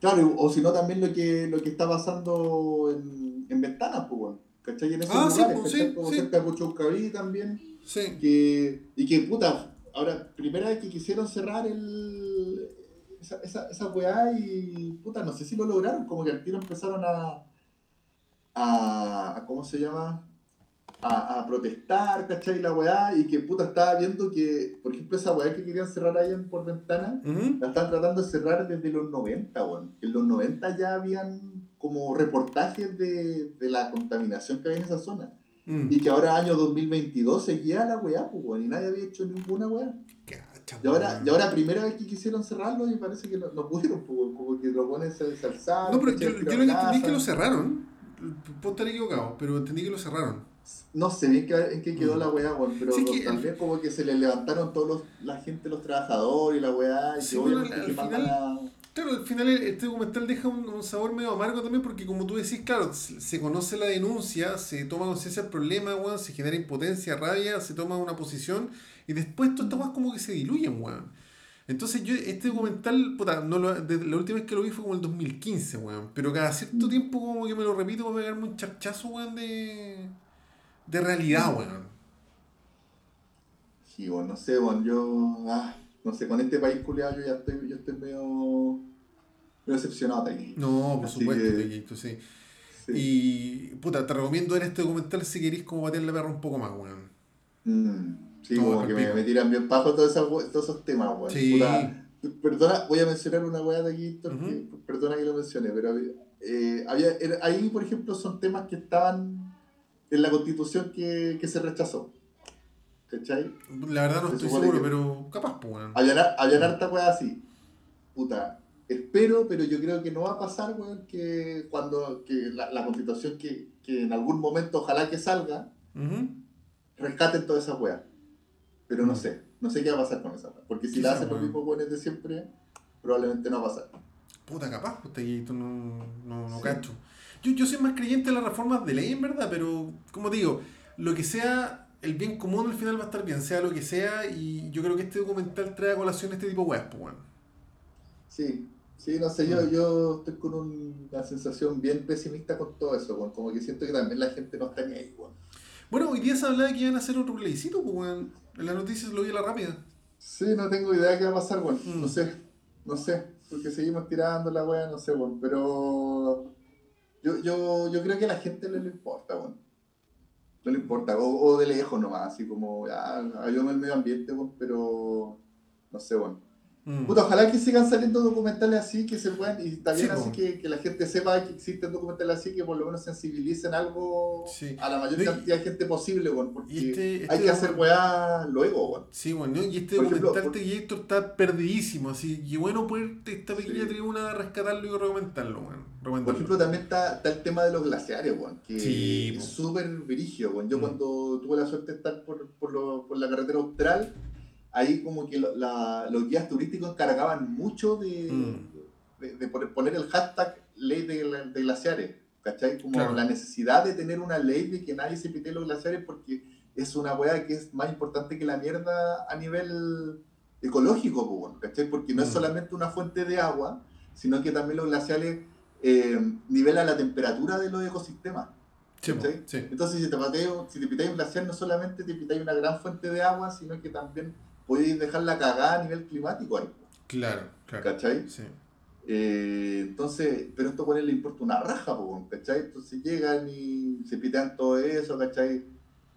claro, o si no también lo que, lo que está pasando en, en ventanas, pues, ¿cachai? En esos Ah, sí, lugares, pues, ¿cachai? sí, Como sí. cerca de Puchaucaví también, Sí. que, y que, puta, ahora, primera vez que quisieron cerrar el, esa, esa, esa weá y, puta, no sé si lo lograron, como que al tiro empezaron a, a, a ¿cómo se llama? A, a protestar, ¿cachai? La weá, y que, puta, estaba viendo que, por ejemplo, esa weá que querían cerrar ahí en- por ventana, Ujú. la están tratando de cerrar desde los 90, weón. En los 90 ya habían como reportajes de, de la contaminación que había en esa zona. Mm. Y que ahora, año 2022, seguía la weá, pues, weón. Y nadie había hecho ninguna weá. Y ahora, y ahora primera vez que quisieron cerrarlo, y parece que no, no pudieron, pues. Como que los buenos se, alzaron. No, pero yo, yo lo que entendí es que lo cerraron. Puedo estar equivocado, pero entendí que lo cerraron. No sé bien en qué quedó Mm. la weá, weón. Pero Sí, que vez como que se le levantaron todos los, la gente, los trabajadores y la weá. Y Sí, bueno, al final- Claro, al final este documental deja un, un sabor medio amargo también porque como tú decís, claro, se se conoce la denuncia, se toma conciencia del problema, weón, se genera impotencia, rabia, se toma una posición y después todas estas weas como que se diluyen, weón. Entonces yo este documental, puta, no lo, desde la última vez que lo vi fue como el 2015, weón, pero cada cierto tiempo como que me lo repito para pegarme un charchazo, weón, de, de realidad, weón. Sí, bueno, no sé, bueno, yo, ah, no sé, con este país culiado yo ya estoy, yo estoy medio, medio decepcionado de aquí. No, por Así supuesto, que- Tequito, sí. Sí. Y, puta, te recomiendo ver este documental si queréis como batear la perra un poco más, weón. Mm, sí, como que me, me tiran bien bajo todos esos, todos esos temas, weón. Sí. Puta, perdona, voy a mencionar una weá de aquí, que- perdona que lo mencione, pero había, eh, había, era- ahí, por ejemplo, son temas que estaban en la constitución que, que se rechazó. ¿Cachai? La verdad no Se estoy seguro, pero capaz, pues, weón. Habían, habían harta weá así. Puta, espero, pero yo creo que no va a pasar, weón, que cuando que la, la constitución que, que en algún momento ojalá que salga, Ujú. rescaten toda esa weá. Pero no sé, no sé qué va a pasar con esa. Porque si la hacen los mismos weones de siempre, probablemente no va a pasar. Puta, capaz, pues, Tequito, no, no, no Sí. cacho. Yo, yo soy más creyente de las reformas de ley, en verdad, pero, como digo, lo que sea el bien común al final va a estar bien, sea lo que sea, y yo creo que este documental trae a colación este tipo de weas, pues, weón. Sí, sí, no sé, yo, Mm. yo estoy con un- una sensación bien pesimista con todo eso, weón. Como que siento que también la gente no está ni ahí, weón. Bueno, hoy día se hablaba de que iban a hacer otro plebiscito, pues, weón. En las noticias lo vi a la rápida. Sí, no tengo idea de qué va a pasar, weón. Mm. No sé, no sé. Porque seguimos tirando la weá, no sé, weón. Pero yo, yo, yo creo que a la gente no le importa, weón. No le importa. O, o de lejos nomás, así como, ya, ayúdame el medio ambiente, weón, pero no sé, weón. Mm. Puta, ojalá que sigan saliendo documentales así, que se puedan, y también Sí, así que, que la gente sepa que existen documentales así, que por lo menos sensibilicen algo Sí. a la mayor cantidad de gente posible, weón, porque Y este, este hay que hacer weá luego, weón. Sí, bueno, y este Por ejemplo, documental por- Tequito está perdidísimo, así que bueno poder esta pequeña Sí. tribuna rescatarlo y recomendarlo, weón. Por ejemplo, también está, está el tema de los glaciares, weón, que es súper virigio, weón. Yo Mm. cuando tuve la suerte de estar por, por, lo- por la carretera austral, ahí como que la- los guías turísticos encargaban mucho de, Mm. de, de poner el hashtag ley de, de glaciares, ¿cachai? Como Claro. la necesidad de tener una ley de que nadie se pite los glaciares porque es una weá que es más importante que la mierda a nivel ecológico, ¿cachai? Porque no es Mm. solamente una fuente de agua, sino que también los glaciares eh, nivelan la temperatura de los ecosistemas. Sí. Entonces, si te, pateo, si te pitáis un glaciar, no solamente te pitáis una gran fuente de agua, sino que también podéis dejarla cagada a nivel climático ahí, Claro, claro. ¿cachai? Sí. Eh, entonces, pero estos güeyes les importa una raja, po, ¿cachai? Entonces llegan y se pitean todo eso, ¿cachai?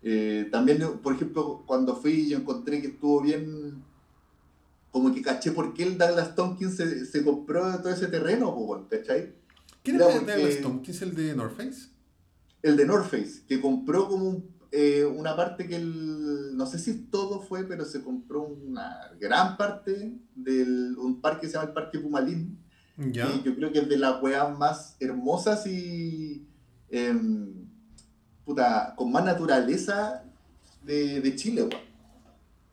Eh, también, por ejemplo, cuando fui, yo encontré que estuvo bien, como que caché por qué el Douglas Tompkins se, se compró todo ese terreno, po, ¿cachai? ¿Quién es el de Douglas Tompkins? ¿El de North Face? El de North Face, que compró como un- eh, una parte que el, no sé si todo fue, pero se compró una gran parte de un parque que se llama el Parque Pumalín, Ya. Yo creo que es de las weas más hermosas y em, puta, con más naturaleza de, de Chile, weón.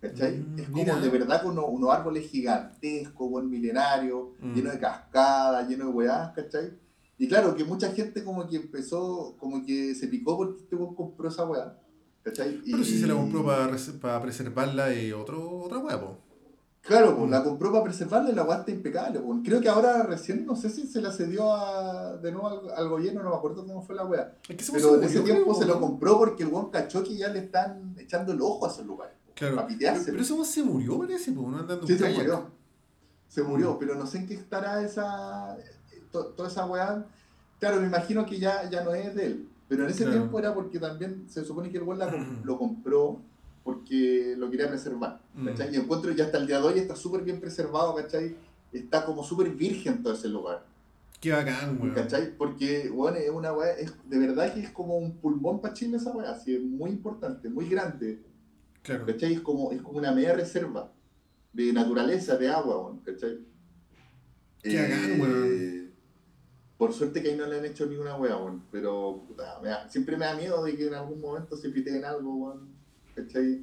¿Cachai? Mm, es mira. como de verdad con unos, unos árboles gigantescos, buen milenario, Mm. lleno de cascadas, lleno de weas, ¿cachai? Y claro, que mucha gente como que empezó, como que se picó porque este compró esa wea. ¿Cachai? Pero si Y- se la compró para, res- para preservarla y otro, otra huevo. Claro, pues Mm. la compró para preservarla y la está impecable. pues. Creo que ahora recién, no sé si se la cedió a, de nuevo al, al gobierno, no me acuerdo cómo fue la weá. Es que Pero en murió, ese tiempo se lo compró porque el weón cachó que ya le están echando el ojo a esos lugares. pues, Claro. Para Pero, pitearse. pero ese se murió, parece, pues, no andando sí, se murió. Se murió, Mm. pero no sé en qué estará esa. to- toda esa weá. Claro, me imagino que ya, ya no es de él. Pero en ese Claro. tiempo era porque también se supone que el la com- lo compró porque lo quería preservar. Mm. ¿cachai? Y encuentro ya hasta el día de hoy está súper bien preservado, ¿cachai? Está como súper virgen todo ese lugar, Qué bacán, weón. ¿cachai? Porque, bueno, es una weá, es, de verdad que es como un pulmón para Chile esa weá, así es muy importante, muy grande, Claro. ¿cachai? Es como, es como una media reserva de naturaleza, de agua, weón, ¿cachai? Qué bacán, weón. Por suerte que ahí no le han hecho ni una weá, weón, pero puta, me da- siempre me da miedo de que en algún momento se piteen algo, weón, ¿cachai?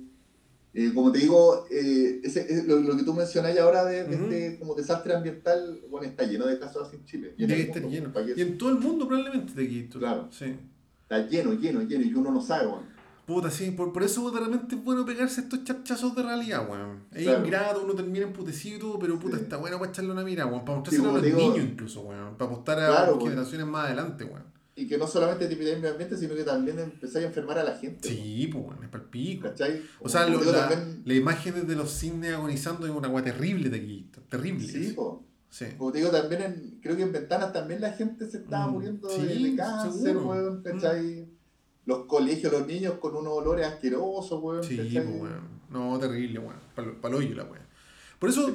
Eh, como te digo, eh, ese, es lo, lo que tú mencionas ahora de, este como desastre ambiental, bueno, está lleno de casos así en Chile. y en el Debe estar mundo, lleno. ¿para qué? Y en todo el mundo probablemente de aquí. Claro. Sí. Está lleno, lleno, lleno, y uno no sabe, weón. Puta, sí, por, por eso de repente es bueno pegarse estos chachazos de realidad, weón. Es Claro. ingrato, uno termina emputecido, pero puta, Sí. está bueno para echarle una mira, weón. Para Sí, mostrárselo a como los digo- niños incluso, weón. Para apostar a Claro, weón. generaciones más adelante, weón. Y que no solamente te piden medio ambiente, sino que también empezáis a enfermar a la gente. Sí, pues, weón, es para el pico. ¿Cachai? O sea, lo- la- también- las imágenes de los cisnes agonizando es una weá terrible de aquí. Terrible. Sí, po. Sí. Como te digo, también en, creo que en ventanas también la gente se estaba Mm, muriendo sí, de, de cáncer, seguro. Mm. weón, ¿cachai? Los colegios, los niños con unos olores asquerosos, weón, Sí, pues, weón. No, terrible, weón. Para el hoyo la weá. Por eso,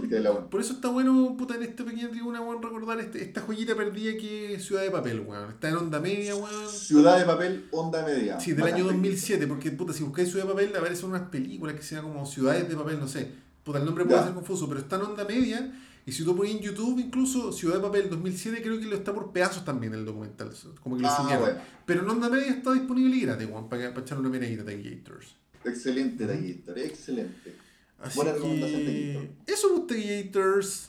por eso está bueno, puta, en esta pequeña tribuna, weón, recordar este- esta joyita perdida que es Ciudad de Papel, weón. Está en onda media, weón. Ciudad de papel, onda media. Sí, del Bacán, año de- 2007, porque puta, si buscáis Ciudad de Papel, aparecen unas películas que se llaman como Ciudades de Papel, no sé. Puta, el nombre puede Ya. ser confuso, pero está en onda media. Y si tú pones en YouTube, incluso Ciudad de Papel 2007, creo que lo está por pedazos también el documental. Como que lo Ah, bueno. Pero en onda media está disponible y gratis, weón, para, para echarle una miradita de Gators. Excelente, Taquillator, excelente. Así Buena recomendación. Taquillator. Eso, pues, Gators.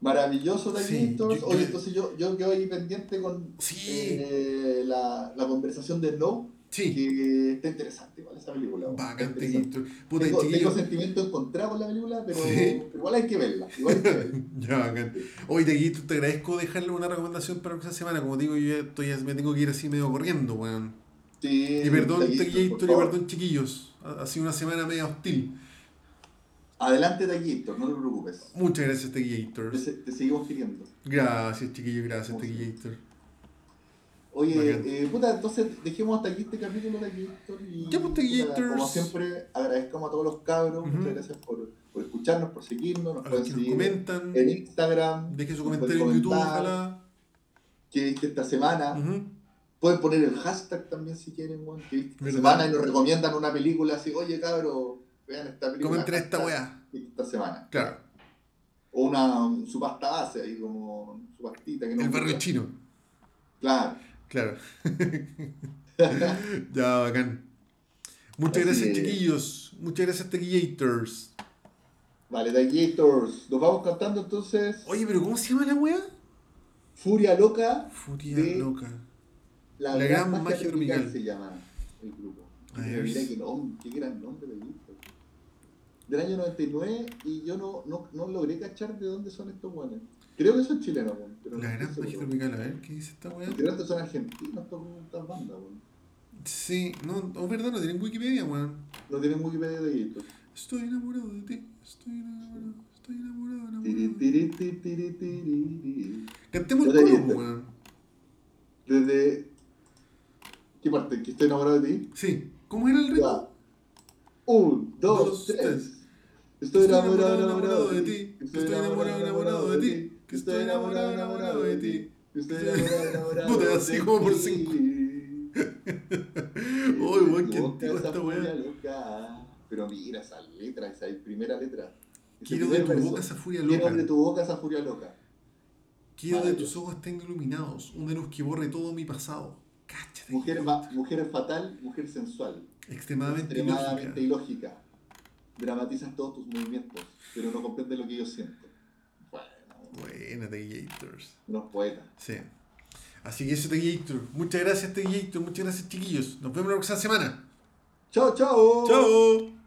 Maravilloso, Sí, Taquillator. yo- Oye, yo- entonces yo, yo quedo ahí pendiente con Sí. eh, la, la conversación de No, Sí. que está interesante igual esa película. Gator. Puta, Tengo, tengo sentimientos encontrados con la película, pero, Sí. pero igual hay que verla. Igual hay que verla. Ya, bacán. Oye, Taquito, te agradezco dejarle una recomendación para esta semana. Como digo, yo ya estoy, me tengo que ir así medio corriendo, weón. Sí, Y perdón, por y perdón, chiquillos. Ha ha sido una semana media hostil. Adelante, Taquillator, no te preocupes. Muchas gracias, Taquillator. Te, te seguimos queriendo. Gracias, chiquillos, gracias. Taquillator. Oye, eh, puta, entonces dejemos hasta aquí este capítulo de Taquillator y Ya, pues, puta, como siempre agradezcamos a todos los cabros, Ujú. muchas gracias por, por escucharnos, por seguirnos, nos A pueden que nos seguir comentan, en Instagram, dejen su comentario en YouTube, ojalá. qué viste esta semana, Ujú. pueden poner el hashtag también si quieren, weón, que viste esta semana y nos recomiendan una película así, oye cabros, vean esta película. Comenten esta weá. Esta semana. Claro, O una su pasta base ahí como su pastita que no el barrio chino. Claro. Claro. ya, bacán. Muchas Así gracias, chiquillos. Muchas gracias, Taquillators. Vale, Taquillator, nos vamos cantando entonces Oye, pero ¿cómo se llama la weá? Furia Loca, Furia De- loca. la, La gran, gran magia, tropical, se llama el grupo. Mira, qué nombre, qué gran nombre de grupo. Del año 99 y yo no, no, no logré cachar de dónde son estos buenos. Creo que son chilenos, weón, pero La no gran seguro. tropical, a ver, ¿qué dice esta weá? Porque antes son argentinos estos- estas bandas, weón. Sí, no, es verdad, no tienen Wikipedia, weón. No tienen Wikipedia de Gator. Estoy enamorado de ti, estoy enamorado, estoy enamorado, enamorado. tiri, tiri, tiri, tiri. Cantemos el coro, entiendo. weón. Desde. ¿Qué parte? ¿Que estoy enamorado de ti? Sí, ¿cómo era el ritmo? Un, dos, tres. Estoy enamorado, enamorado de ti. Estoy enamorado, enamorado de ti. Que estoy enamorado, enamorado de ti. Que estoy enamorado, enamorado Puta, de así ti. como por cinco. Uy, weón, qué antigua esta weá. Pero mira esa letra, esa primera letra. Quiero de tu boca esa furia Quiero loca. de tu boca esa furia loca. Quiero de tus ojos estén iluminados, una luz que borre todo mi pasado. Cáchate. Mujer, va- mujer fatal, mujer sensual. Extremadamente extremadamente ilógica. ilógica. Dramatizas todos tus movimientos, pero no comprendes lo que yo siento. Buena, The Gators. unos poetas. Sí. Así que eso, The Gator. Muchas gracias, The Gator. Muchas gracias, chiquillos. Nos vemos la próxima semana. ¡Chao, chao! ¡Chao!